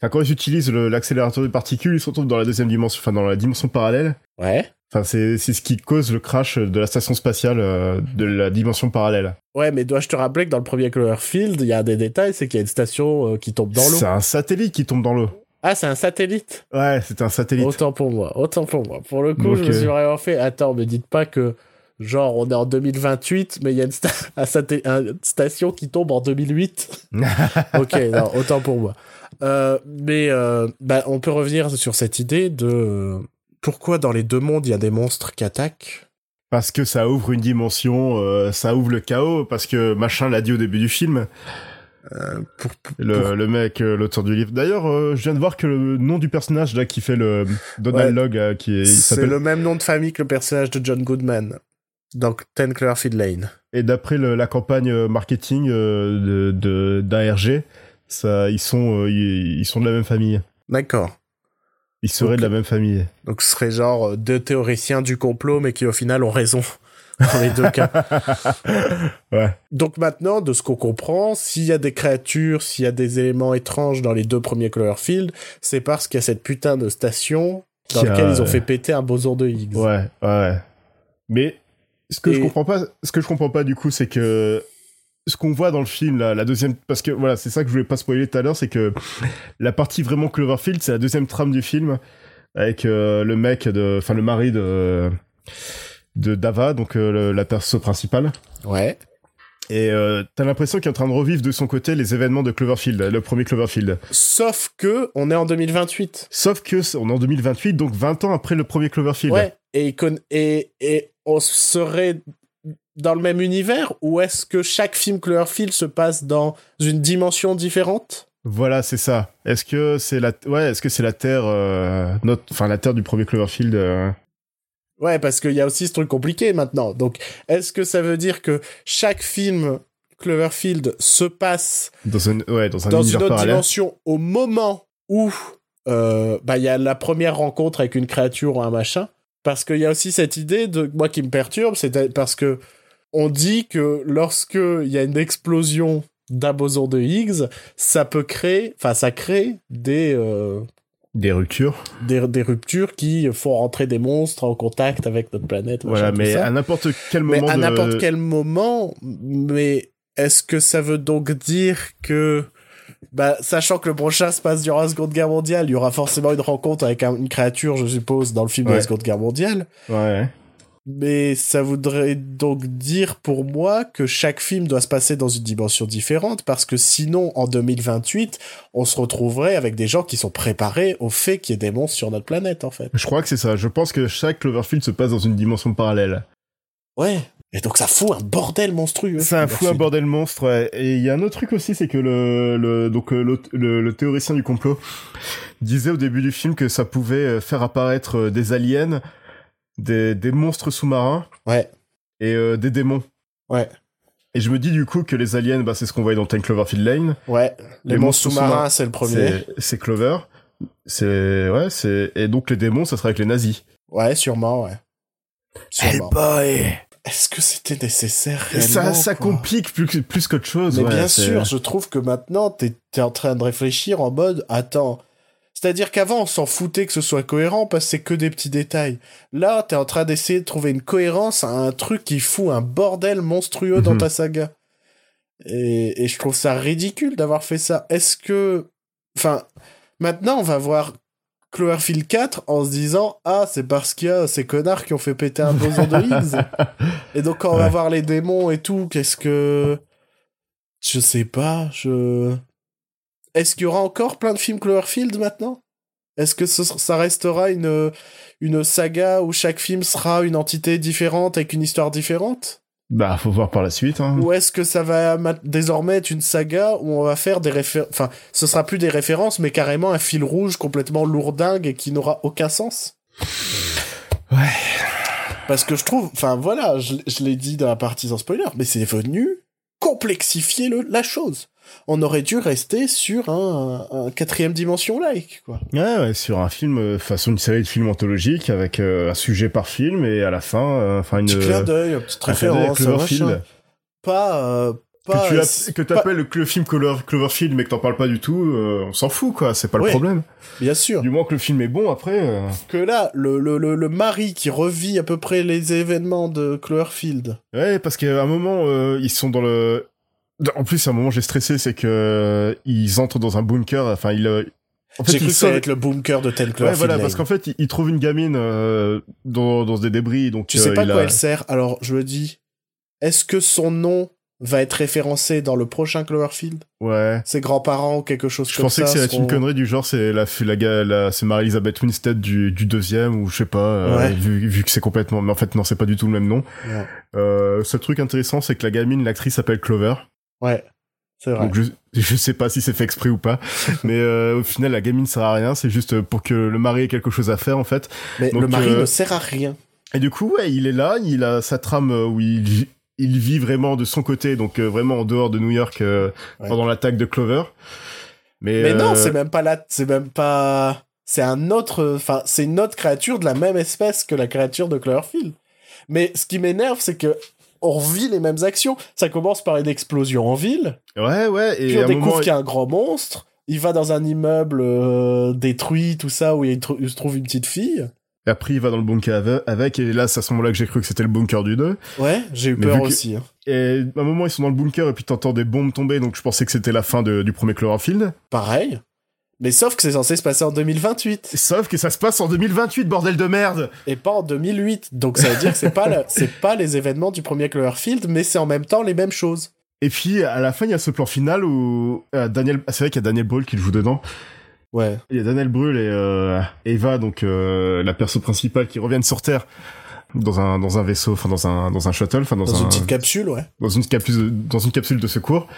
Enfin, quand ils utilisent l'accélérateur de particules, ils se retrouvent dans la deuxième dimension, enfin dans la dimension parallèle. Ouais. Enfin, c'est c'est ce qui cause le crash de la station spatiale euh, de la dimension parallèle. Ouais, mais dois-je te rappeler que dans le premier Cloverfield, il y a des détails, c'est qu'il y a une station euh, qui tombe dans l'eau. C'est un satellite qui tombe dans l'eau. Ah, c'est un satellite Ouais, c'est un satellite. Autant pour moi, autant pour moi. Pour le coup, Donc, je me suis euh, vraiment fait. Attends, me dites pas que, genre, on est en 2028, mais il y a une, sta- un saté- une station qui tombe en 2008. ok, non, autant pour moi. Euh, mais euh, bah, on peut revenir sur cette idée de euh, pourquoi dans les deux mondes il y a des monstres qui attaquent? Parce que ça ouvre une dimension, euh, ça ouvre le chaos, parce que machin l'a dit au début du film, Euh, pour, pour- le, pour- le mec, euh, l'auteur du livre. D'ailleurs, euh, je viens de voir que le nom du personnage là qui fait le Donald Ouais. Euh, qui est, C'est le même nom de famille que le personnage de John Goodman. Donc, Ten Cloverfield Lane. et d'après la campagne marketing de d'ARG, ça, ils sont, ils, ils sont de la même famille. D'accord. Ils seraient de la même famille. Donc, ce serait genre deux théoriciens du complot, mais qui au final ont raison dans les deux cas. ouais. Donc maintenant, de ce qu'on comprend, s'il y a des créatures, s'il y a des éléments étranges dans les deux premiers Cloverfield, c'est parce qu'il y a cette putain de station dans Qui a- laquelle ils ont fait péter un boson de Higgs. Ouais, ouais. Mais ce que Et- je comprends pas, ce que je comprends pas du coup, c'est que ce qu'on voit dans le film, là, la deuxième, parce que voilà, c'est ça que je voulais pas spoiler tout à l'heure, c'est que la partie vraiment Cloverfield, c'est la deuxième trame du film avec euh, le mec de, enfin le mari de de Dava, donc euh, le- la perso principale. Ouais. Et euh, t'as l'impression qu'il est en train de revivre de son côté les événements de Cloverfield, le premier Cloverfield. Sauf que on est en 2028. Sauf que on est en 2028, donc 20 ans après le premier Cloverfield. Ouais. Et, et, et on serait dans le même univers ou est-ce que chaque film Cloverfield se passe dans une dimension différente? Voilà, c'est ça. Est-ce que c'est la, ouais, est-ce que c'est la Terre, euh, notre, enfin la Terre du premier Cloverfield euh, Ouais, parce qu'il y a aussi ce truc compliqué maintenant. Donc, est-ce que ça veut dire que chaque film Cloverfield se passe dans un, ouais, dans un dans une autre parallèle dimension au moment où euh, bah il y a la première rencontre avec une créature ou un machin? Parce qu'il y a aussi cette idée de moi qui me perturbe c'est parce que on dit que lorsque il y a une explosion d'un boson de Higgs ça peut créer enfin ça crée des euh, Des ruptures. des, des ruptures qui font rentrer des monstres en contact avec notre planète machin, Voilà, tout mais ça. à n'importe quel Mais moment. à de- n'importe quel moment, mais est-ce que ça veut donc dire que, bah, sachant que le prochain se passe durant la Seconde Guerre mondiale, il y aura forcément une rencontre avec un- une créature, je suppose, dans le film de la Seconde Guerre mondiale. Ouais. Mais ça voudrait donc dire pour moi que chaque film doit se passer dans une dimension différente, parce que sinon, en 2028, on se retrouverait avec des gens qui sont préparés au fait qu'il y ait des monstres sur notre planète, en fait. Je crois que c'est ça. Je pense que chaque Cloverfield se passe dans une dimension parallèle. Ouais. Et donc ça fout un bordel monstrueux. C'est un fou, un bordel monstre. Ouais. Et il y a un autre truc aussi, c'est que le, le donc euh, le, le- le théoricien du complot disait au début du film que ça pouvait euh, faire apparaître euh, des aliens, des, des monstres sous-marins Ouais. et euh, des démons. Ouais. Et je me dis du coup que les aliens, bah, c'est ce qu'on voyait dans Ten Cloverfield Lane. Ouais, les, Les monstres sous-marins, c'est le premier. C'est- Clover. C'est ouais, c'est et donc les démons, ça sera avec les nazis. Ouais, sûrement, ouais. Sûrement. boy. Est-ce que c'était nécessaire ça, ça quoi? complique plus que- plus qu'autre chose. Mais ouais, bien sûr, je trouve que maintenant, t'es es en train de réfléchir en mode, attends. C'est-à-dire qu'avant, on s'en foutait que ce soit cohérent parce que c'est que des petits détails. Là, t'es en train d'essayer de trouver une cohérence à un truc qui fout un bordel monstrueux dans Mhm. ta saga. Et, et je trouve ça ridicule d'avoir fait ça. Est-ce que... Enfin, maintenant, on va voir Cloverfield 4 en se disant Ah, c'est parce qu'il y a ces connards qui ont fait péter un boson de Higgs. et donc, quand on va voir les démons et tout, qu'est-ce que. Je sais pas, je. Est-ce qu'il y aura encore plein de films Cloverfield maintenant? Est-ce que ce- ça restera une, une saga où chaque film sera une entité différente avec une histoire différente? Bah, faut voir par la suite. Hein. Ou est-ce que ça va ma- désormais être une saga où on va faire des références... Enfin, ce sera plus des références, mais carrément un fil rouge complètement lourdingue et qui n'aura aucun sens? Ouais. Parce que je trouve... Enfin, voilà, je, je l'ai dit dans la partie sans spoiler, mais c'est venu complexifier le, la chose. On aurait dû rester sur un, un quatrième dimension-like, quoi. Ouais, ouais, sur un film, euh, façon une série de films anthologiques avec euh, un sujet par film et à la fin, euh, enfin une. Petit clin d'œil, une petite référence, un machin. Pas... euh, pas que tu t'appelles le, le film Clover- Cloverfield mais que t'en parles pas du tout, euh, on s'en fout quoi, c'est pas le problème. Bien sûr. Du moment que le film est bon après. euh, que là, le, le, le, le mari qui revit à peu près les événements de Cloverfield. Ouais, parce qu'à un moment euh, ils sont dans le. En plus, à un moment j'ai stressé, c'est que ils entrent dans un bunker. Enfin, ils. euh, En fait, J'ai cru que ça allait être le bunker de Ten Ouais, Cloverfield voilà, Lane. parce qu'en fait, ils, ils trouvent une gamine euh, dans, dans des débris, donc Tu sais euh, pas quoi a- elle sert, alors je me dis, est-ce que son nom va être référencé dans le prochain Cloverfield? Ouais. Ses grands-parents ou quelque chose Je comme pensais ça que c'est seront- une connerie du genre, c'est la, la, la, la- c'est Mary-Elizabeth Winstead du, du deuxième, ou je sais pas, euh, Ouais. vu, vu que c'est complètement, mais en fait, non, c'est pas du tout le même nom. Ouais. Euh, ce truc intéressant, c'est que la gamine, l'actrice s'appelle Clover. Ouais, c'est vrai. Donc je, je sais pas si c'est fait exprès ou pas, mais euh, au final, la gamine sert à rien, c'est juste pour que le mari ait quelque chose à faire, en fait. Mais donc, le mari euh, ne sert à rien. Et du coup, ouais, il est là, il a sa trame euh, où il, vit- il vit vraiment de son côté, donc euh, vraiment en dehors de New York euh, Ouais. pendant l'attaque de Clover. Mais, Mais non, c'est même pas là, c'est même pas... C'est un autre... Enfin, c'est une autre créature de la même espèce que la créature de Cloverfield. Mais ce qui m'énerve, c'est que on revit les mêmes actions. Ça commence par une explosion en ville, Ouais, ouais, et puis on découvre moment, qu'il y a un grand monstre. Il va dans un immeuble euh, détruit, tout ça, où il, se trouve une petite fille. Et après, il va dans le bunker ave- avec, et là, c'est à ce moment-là que j'ai cru que c'était le bunker du 2. Ouais, j'ai eu Mais peur que- aussi. hein. Et à un moment, ils sont dans le bunker, et puis t'entends des bombes tomber, donc je pensais que c'était la fin de- du premier Cloverfield. Pareil. Mais sauf que c'est censé se passer en 2028 Sauf que ça se passe en 2028, bordel de merde et pas en 2008. Donc ça veut dire que c'est pas, le- c'est pas les événements du premier Cloverfield, mais c'est en même temps les mêmes choses. Et puis, à la fin, il y a ce plan final où euh, Daniel... ah, c'est vrai qu'il y a Daniel Brühl qui le joue dedans. Ouais. Il y a Daniel Brühl et euh, Eva, donc euh, la perso principale, qui reviennent sur Terre dans un dans un vaisseau, enfin dans un dans un shuttle, enfin dans, Dans un une petite capsule, ouais. dans une capsule dans une capsule de secours.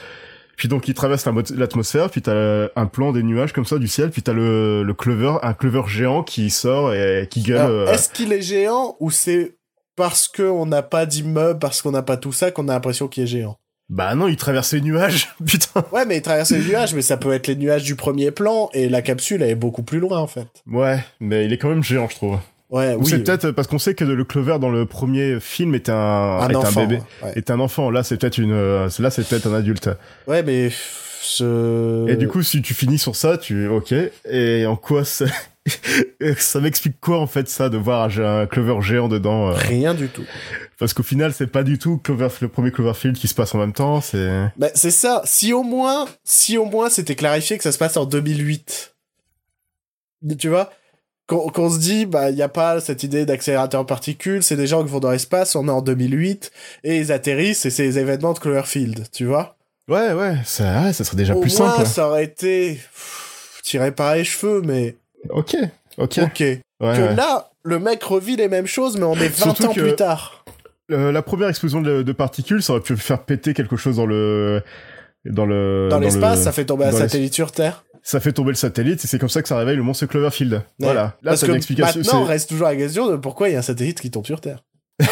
Puis donc la mo- l'atmosphère, puis t'as un plan des nuages comme ça du ciel, puis t'as le le clover, un clover géant qui sort et qui gueule. Euh, Est-ce qu'il est géant ou c'est parce qu'on n'a pas d'immeuble, parce qu'on n'a pas tout ça, qu'on a l'impression qu'il est géant? Bah non, il traverse les nuages, putain. Ouais, mais il traverse les nuages, mais ça peut être les nuages du premier plan, et la capsule, elle est beaucoup plus loin, en fait. Ouais, mais il est quand même géant, je trouve. Ouais, Ou oui. c'est peut-être parce qu'on sait que le clover dans le premier film était un, enfant. un bébé, Ouais, était un enfant. Là, c'est peut-être une, euh, là, c'est peut-être un adulte. Ouais, mais ce... Et du coup, si tu finis sur ça, tu ok. Et en quoi ça, ça m'explique quoi en fait ça de voir un Clover géant dedans euh, Rien du tout. Parce qu'au final, c'est pas du tout Clover, le premier Cloverfield qui se passe en même temps. C'est Bah, c'est ça. Si au moins, si au moins c'était clarifié que ça se passe en 2008. Tu vois? Qu'on qu'on se dit, bah, il n'y a pas cette idée d'accélérateur en particules, c'est des gens qui vont dans l'espace, on est en 2008, et ils atterrissent, et c'est les événements de Cloverfield, tu vois ouais, ouais, ça, ouais, ça serait déjà Au plus moins, simple. ça aurait été pff, tiré par les cheveux, mais Ok, ok. ok. Ouais, que ouais. là, le mec revit les mêmes choses, mais on est 20 Surtout ans que- plus tard. Euh, la première explosion de, de particules, ça aurait pu faire péter quelque chose dans le dans le Dans l'espace, le- ça fait tomber un satellite sur Terre. Ça fait tomber le satellite et c'est comme ça que ça réveille le monstre Cloverfield. Voilà. Là, Parce c'est que une explication. maintenant, c'est- reste toujours la question de pourquoi il y a un satellite qui tombe sur Terre.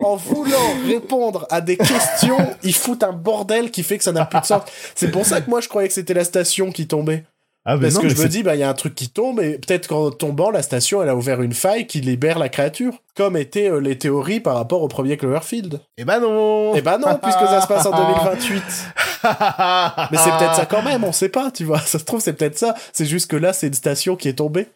en voulant répondre à des questions, ils foutent un bordel qui fait que ça n'a plus de sens. C'est pour ça que moi je croyais que c'était la station qui tombait. Ah, Parce non, que je me dis, bah il y a un truc qui tombe et peut-être qu'en tombant, la station elle a ouvert une faille qui libère la créature. Comme étaient euh, les théories par rapport au premier Cloverfield. Eh ben non Eh ben non, puisque ça se passe en 2028. Mais c'est peut-être ça quand même, on sait pas, tu vois. Ça se trouve, c'est peut-être ça. C'est juste que là, c'est une station qui est tombée.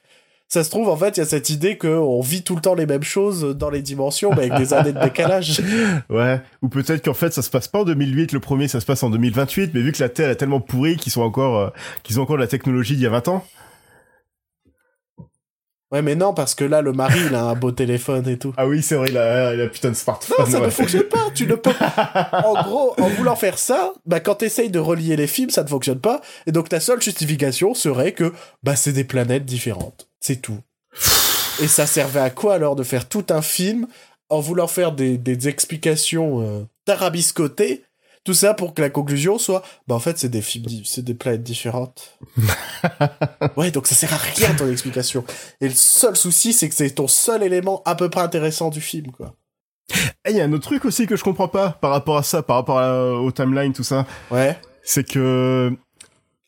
Ça se trouve, en fait, il y a cette idée qu'on vit tout le temps les mêmes choses dans les dimensions, mais avec des années de décalage. Ouais, ou peut-être qu'en fait ça se passe pas en 2008, le premier ça se passe en 2028, mais vu que la Terre est tellement pourrie qu'ils sont encore euh, qu'ils ont encore de la technologie d'il y a 20 ans. Ouais, mais non, parce que là, le mari, il a un beau téléphone et tout. Ah oui, c'est vrai, il a, il a putain de smartphone. Non, ça ouais. ne fonctionne pas. Tu ne peux. En gros, en voulant faire ça, bah quand t'essayes de relier les films, ça ne fonctionne pas. Et donc ta seule justification serait que bah c'est des planètes différentes. C'est tout. Et ça servait à quoi alors de faire tout un film en voulant faire des, des explications euh, tarabiscotées, tout ça pour que la conclusion soit, bah en fait c'est des c'est des planètes différentes. ouais, donc ça sert à rien ton explication. Et le seul souci, c'est que c'est ton seul élément à peu près intéressant du film, quoi. Et il y a un autre truc aussi que je comprends pas par rapport à ça, par rapport à- au timeline, tout ça. Ouais. C'est que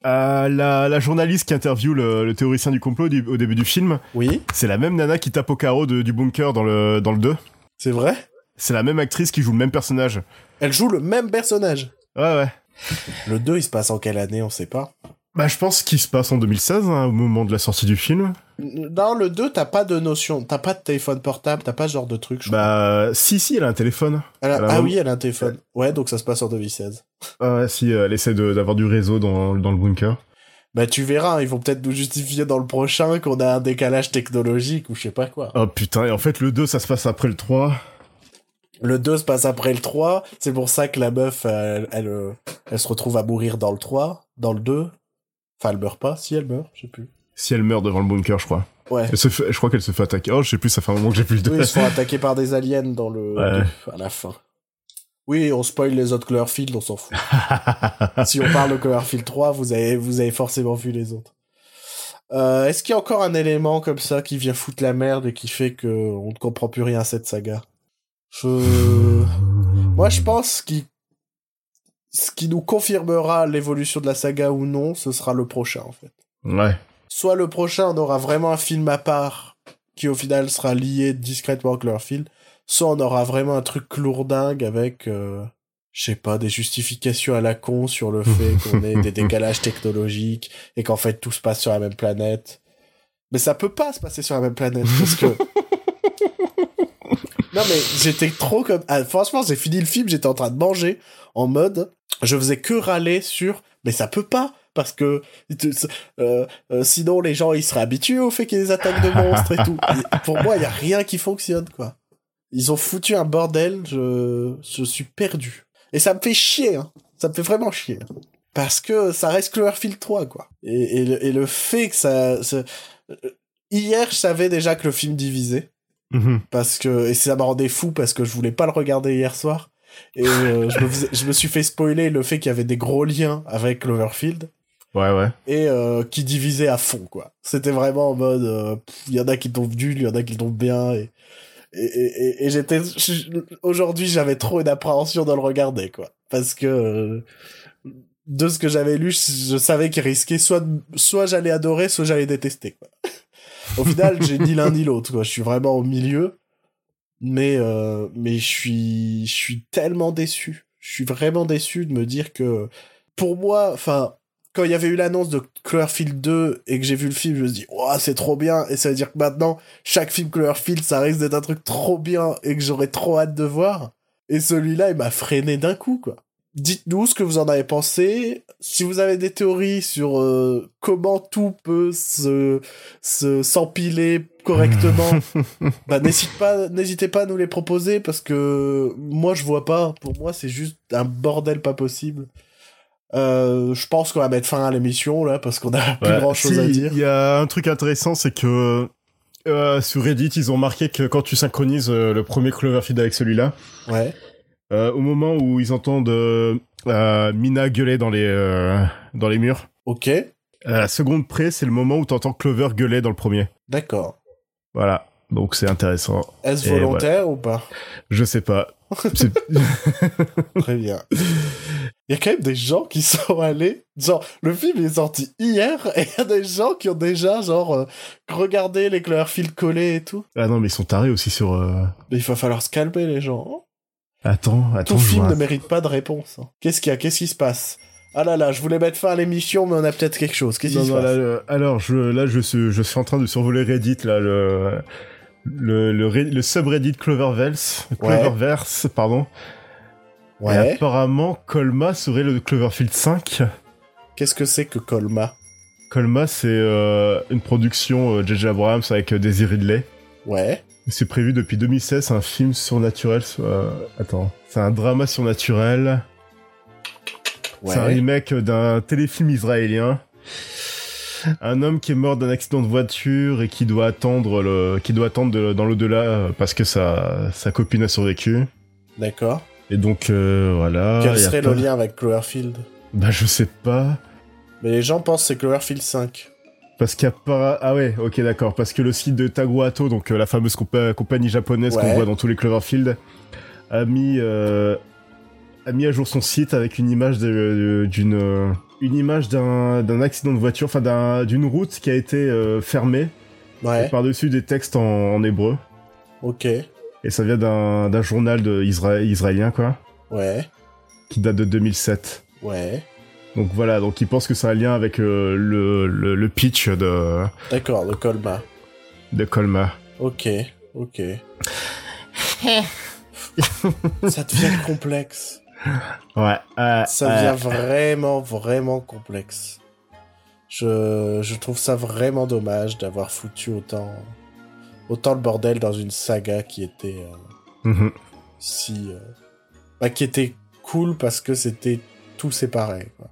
euh, la, la journaliste qui interviewe le, le théoricien du complot du- au début du film, Oui, c'est la même nana qui tape au carreau de- du bunker dans le, dans le 2. c'est vrai? C'est la même actrice qui joue le même personnage. Elle joue le même personnage? Ouais, ouais. Le 2, il se passe en quelle année, on sait pas. Bah, je pense qu'il se passe en 2016, hein, au moment de la sortie du film. Dans le 2, t'as pas de notion, t'as pas de téléphone portable, t'as pas ce genre de truc, je crois. Bah, si, si, elle a un téléphone. Elle a- elle a ah un- oui, elle a un téléphone. Ouais, donc ça se passe en 2016. Ah ouais, si, euh, elle essaie d'avoir du réseau dans, dans le bunker. Bah tu verras, ils vont peut-être nous justifier dans le prochain qu'on a un décalage technologique ou je sais pas quoi. Oh putain, et en fait, le 2, ça se passe après le 3. Le 2 se passe après le 3, c'est pour ça que la meuf, elle, elle, euh, elle se retrouve à mourir dans le 3, dans le 2. Enfin, elle meurt pas, si elle meurt, je sais plus. Si elle meurt devant le bunker, je crois. Ouais. Elle se fait- je crois qu'elle se fait attaquer. Oh, je sais plus, ça fait un moment que j'ai plus le 2. Oui, ils se font attaquer par des aliens dans le Ouais. 2, à la fin. Oui, on spoil les autres Cloverfield, on s'en fout. si on parle de Cloverfield 3, vous avez, vous avez forcément vu les autres. Euh, Est-ce qu'il y a encore un élément comme ça qui vient foutre la merde et qui fait que on ne comprend plus rien à cette saga? Je... Moi, je pense qu'il ce qui nous confirmera l'évolution de la saga ou non, ce sera le prochain, en fait. Ouais. Soit le prochain, on aura vraiment un film à part qui, au final, sera lié discrètement à Cloverfield, soit on aura vraiment un truc lourdingue avec, euh, je sais pas, des justifications à la con sur le fait qu'on ait des décalages technologiques et qu'en fait tout se passe sur la même planète. Mais ça peut pas se passer sur la même planète parce que. non mais j'étais trop comme. ah, franchement, j'ai fini le film, j'étais en train de manger en mode, je faisais que râler sur, mais ça peut pas parce que euh, euh, sinon les gens ils seraient habitués au fait qu'il y ait des attaques de monstres et tout. Et pour moi, il y a rien qui fonctionne quoi. Ils ont foutu un bordel, je, je suis perdu. Et ça me fait chier, hein. Ça me fait vraiment chier. Parce que ça reste Cloverfield 3, quoi. Et, et, le, et le fait que ça, ça- euh, Hier, je savais déjà que le film divisait. Mhm. Parce que... Et ça m'a rendu fou parce que je voulais pas le regarder hier soir. Et euh, je, me faisais- je me suis fait spoiler le fait qu'il y avait des gros liens avec Cloverfield. Ouais, ouais. Et euh, qui divisait à fond, quoi. C'était vraiment en mode... euh, Il y en a qui tombent nuls, il y en a qui tombent bien. Et, et, et, et- j'étais... Aujourd'hui, j'avais trop une appréhension de le regarder, quoi. Parce que... euh, de ce que j'avais lu, je, je savais qu'il risquait soit, soit j'allais adorer, soit j'allais détester, quoi. Au final, j'ai ni l'un ni l'autre. Je suis vraiment au milieu. Mais, euh, mais je suis, je suis tellement déçu. Je suis vraiment déçu de me dire que, pour moi, enfin, quand il y avait eu l'annonce de Cloverfield 2 et que j'ai vu le film, je me suis dit, oh, c'est trop bien. Et ça veut dire que maintenant, chaque film Cloverfield, ça risque d'être un truc trop bien et que j'aurais trop hâte de voir. Et celui-là, il m'a freiné d'un coup, quoi. Dites-nous ce que vous en avez pensé. Si vous avez des théories sur euh, comment tout peut se se s'empiler correctement, bah n'hésite pas, n'hésitez pas à nous les proposer parce que moi je vois pas. Pour moi, c'est juste un bordel pas possible. Euh, je pense qu'on va mettre fin à l'émission là parce qu'on a plus Ouais. grand chose Si, à dire. Il y a un truc intéressant, c'est que euh, sur Reddit, ils ont marqué que quand tu synchronises euh, le premier Cloverfield avec celui-là, Ouais. Euh, au moment où ils entendent euh, euh, Mina gueuler dans les dans les murs, Ok. à la seconde près, c'est le moment où t'entends Clover gueuler dans le premier. D'accord. Voilà. Donc c'est intéressant. Est-ce volontaire ou pas? Je sais pas. Très bien. Il y a quand même des gens qui sont allés. Genre, le film est sorti hier et il y a des gens qui ont déjà, genre, euh, regardé les Cloverfield collés et tout. ah non, mais ils sont tarés aussi sur. euh, Mais il va falloir se calmer, les gens. Attends, attends. Tout film vois. ne mérite pas de réponse. hein. Qu'est-ce qu'il y a Qu'est-ce qui se passe? Ah là là, je voulais mettre fin à l'émission, mais on a peut-être quelque chose. Qu'est-ce qui se non, là, passe le- alors, je, là, je suis, je suis en train de survoler Reddit, là, le, le, le, Re- le subreddit Cloververse, Ouais. Cloververse, pardon. Et Ouais. apparemment, Colma serait le Cloverfield 5. Qu'est-ce que c'est que Colma? Colma, c'est euh, une production euh, J.J. Abrams avec euh, Daisy Ridley. Ouais. C'est prévu depuis 2016, c'est un film surnaturel. euh, attends, c'est un drama surnaturel. C'est un remake d'un téléfilm israélien. un homme qui est mort d'un accident de voiture et qui doit attendre le, qui doit attendre de- dans l'au-delà euh, parce que sa, sa copine a survécu. D'accord. Et donc euh, voilà. Quel serait pas- le lien avec Cloverfield? Bah je sais pas. Mais les gens pensent que c'est Cloverfield 5. Parce qu'il y a pas... Ah ouais, ok d'accord. Parce que le site de Taguato, donc euh, la fameuse compa- compagnie japonaise Ouais. qu'on voit dans tous les Cloverfield, a mis, euh, a mis à jour son site avec une image d'une... euh, une image d'un accident de voiture, enfin d'un- d'une route qui a été fermée, Ouais, par-dessus des textes en, en hébreu. ok. Et ça vient d'un d'un journal de Isra- israélien, quoi, Ouais, qui date de 2007. ouais. Donc voilà, donc ils pensent que c'est un lien avec euh, le, le, le pitch de, D'accord, le Colma. de Colmar. Ok, ok. Ça devient complexe. Ouais. euh, Ça euh, devient vraiment, vraiment complexe. Je, je trouve ça vraiment dommage d'avoir foutu autant, autant le bordel dans une saga qui était euh, mhm. si, euh, bah, qui était cool parce que c'était tout séparé. Quoi.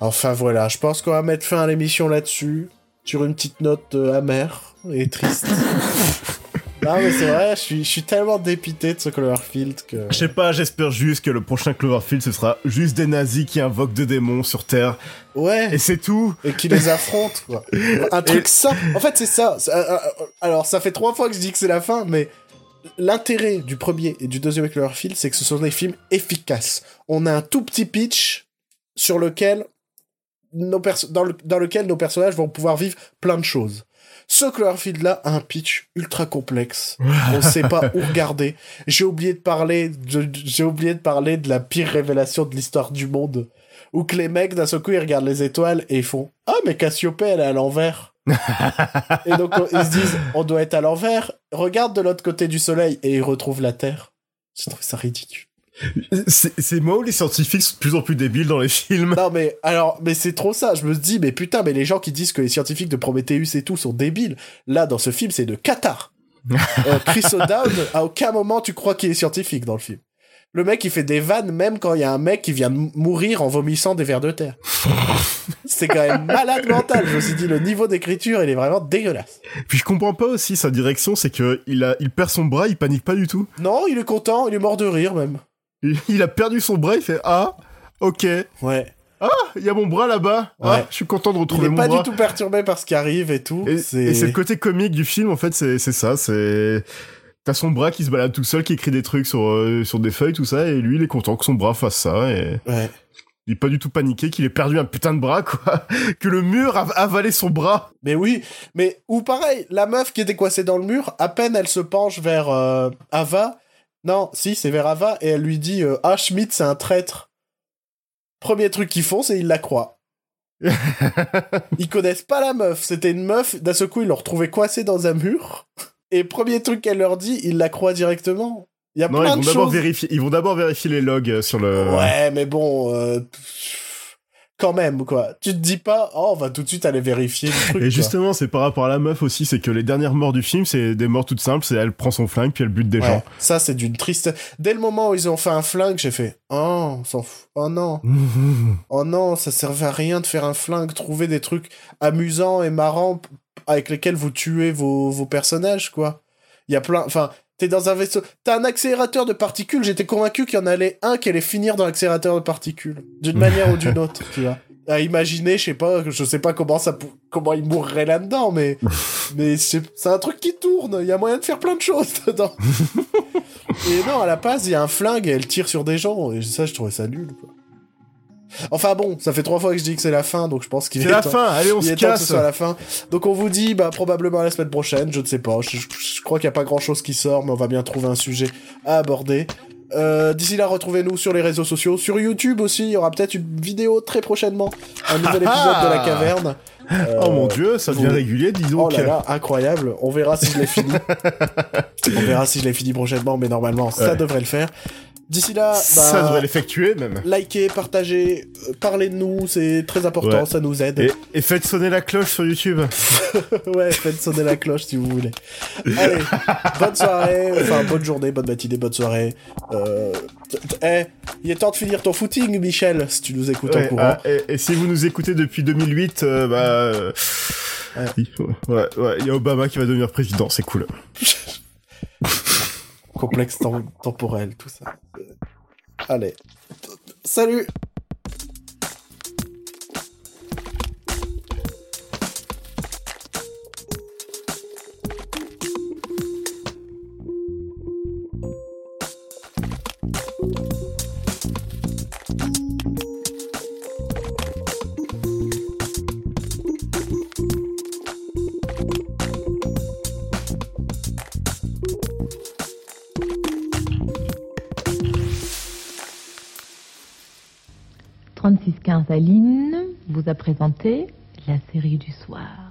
Enfin voilà, je pense qu'on va mettre fin à l'émission là-dessus, sur une petite note euh, amère et triste. non mais c'est vrai, je suis, je suis tellement dépité de ce Cloverfield que. Je sais pas, j'espère juste que le prochain Cloverfield, ce sera juste des nazis qui invoquent des démons sur Terre. Ouais. Et c'est tout. et qui les affrontent quoi. Un truc ça. En fait, c'est ça. Euh, euh, Alors, ça fait trois fois que je dis que c'est la fin, mais l'intérêt du premier et du deuxième Cloverfield, c'est que ce sont des films efficaces. On a un tout petit pitch sur lequel nos dans, le- dans lequel nos personnages vont pouvoir vivre plein de choses. Ce Cloverfield là a un pitch ultra complexe. On sait pas où regarder. J'ai oublié de parler, de- j'ai oublié de parler de la pire révélation de l'histoire du monde. Où que les mecs, d'un seul coup, ils regardent les étoiles et ils font Ah, mais Cassiopée, elle est à l'envers. et donc, on- ils se disent On doit être à l'envers. Regarde de l'autre côté du soleil et ils retrouvent la Terre. Je trouve ça ridicule. C'est moi ou les scientifiques sont de plus en plus débiles dans les films Non, mais alors, mais c'est trop ça. Je me dis, mais putain, mais les gens qui disent que les scientifiques de Prometheus et tout sont débiles, là, dans ce film, c'est de Qatar. Euh, Chris O'Dowd, à aucun moment tu crois qu'il est scientifique dans le film. Le mec, il fait des vannes même quand il y a un mec qui vient de mourir en vomissant des vers de terre. c'est quand même malade mental. Je me suis dit, le niveau d'écriture, il est vraiment dégueulasse. Puis je comprends pas aussi sa direction, c'est que il a, il perd son bras, il panique pas du tout. Non, il est content, il est mort de rire même. Il, il a perdu son bras, il fait ah, ok, Ouais. il y a mon bras là-bas. Ah, Ouais. je suis content de Il retrouver est mon pas bras. du tout perturbé par ce qui arrive et tout. Et c'est le côté comique du film, en fait, c'est c'est ça, c'est... T'as son bras qui se balade tout seul, qui écrit des trucs sur, euh, sur des feuilles, tout ça, et lui, il est content que son bras fasse ça, et Ouais. il est pas du tout paniqué qu'il ait perdu un putain de bras, quoi. que le mur a avalé son bras. Mais oui, mais ou pareil, la meuf qui était coincée dans le mur, à peine elle se penche vers euh, Ava. Non, si, c'est vers Ava, et elle lui dit euh, Ah, Schmidt, c'est un traître. Premier truc qu'ils font, c'est ils la croient. ils connaissent pas la meuf. C'était une meuf, d'un seul coup, ils l'ont retrouvée coincée dans un mur. Et premier truc qu'elle leur dit, ils la croient directement. Il y a Non, ils plein vont de d'abord choses. vérifier, ils vont d'abord vérifier les logs euh, sur le... Ouais, mais bon, euh, quand même, quoi. Tu te dis pas, oh, on va tout de suite aller vérifier le truc. Et justement, c'est par rapport à la meuf aussi, c'est que les dernières morts du film, c'est des morts toutes simples, c'est elle prend son flingue puis elle bute des Ouais, gens. ça c'est d'une triste. Dès le moment où ils ont fait un flingue, j'ai fait oh, on s'en fout. Oh non, oh non, ça servait à rien de faire un flingue. Trouver des trucs amusants et marrants avec lesquels vous tuez vos, vos personnages, quoi. Il y a plein. Enfin, t'es dans un vaisseau. T'as un accélérateur de particules. J'étais convaincu qu'il y en allait un qui allait finir dans l'accélérateur de particules, d'une manière ou d'une autre, tu vois. À imaginer, je sais pas, je sais pas comment ça, comment il mourrait là-dedans, mais mais c'est c'est un truc qui tourne. Il y a moyen de faire plein de choses dedans. Et non, à la base, il y a un flingue et elle tire sur des gens. Et ça, je trouvais ça nul, quoi. Enfin bon, ça fait trois fois que je dis que c'est la fin, donc je pense qu'il est C'est la temps- fin, allez, on il se que ce casse. soit la fin. Donc on vous dit, bah, probablement la semaine prochaine, je ne sais pas. Je, je- je crois qu'il n'y a pas grand chose qui sort, mais on va bien trouver un sujet à aborder. Euh, D'ici là, retrouvez-nous sur les réseaux sociaux. Sur YouTube aussi, il y aura peut-être une vidéo très prochainement. Un nouvel épisode de la caverne. Euh, Oh mon dieu, ça devient vous- régulier, dis donc. Oh là là, incroyable. On verra si je l'ai fini. On verra si je l'ai fini prochainement, mais normalement, ça devrait le faire. D'ici là, ça bah, devrait l'effectuer même. likez, partagez, euh, parlez de nous, c'est très important, Ouais. ça nous aide. Et, et faites sonner la cloche sur YouTube. ouais, faites sonner la cloche si vous voulez. Allez, bonne soirée, enfin bonne journée, bonne matinée, bonne soirée. Euh, Eh, il est temps de finir ton footing, Michel, si tu nous écoutes en Ouais, courant. ah, et, et si vous nous écoutez depuis 2008, euh, bah, euh, il faut- ouais, ouais, il y a Obama qui va devenir président, c'est cool. Complexe tem- temporel, tout ça. Allez, salut Trente-six quinze Aline vous a présenté la série du soir.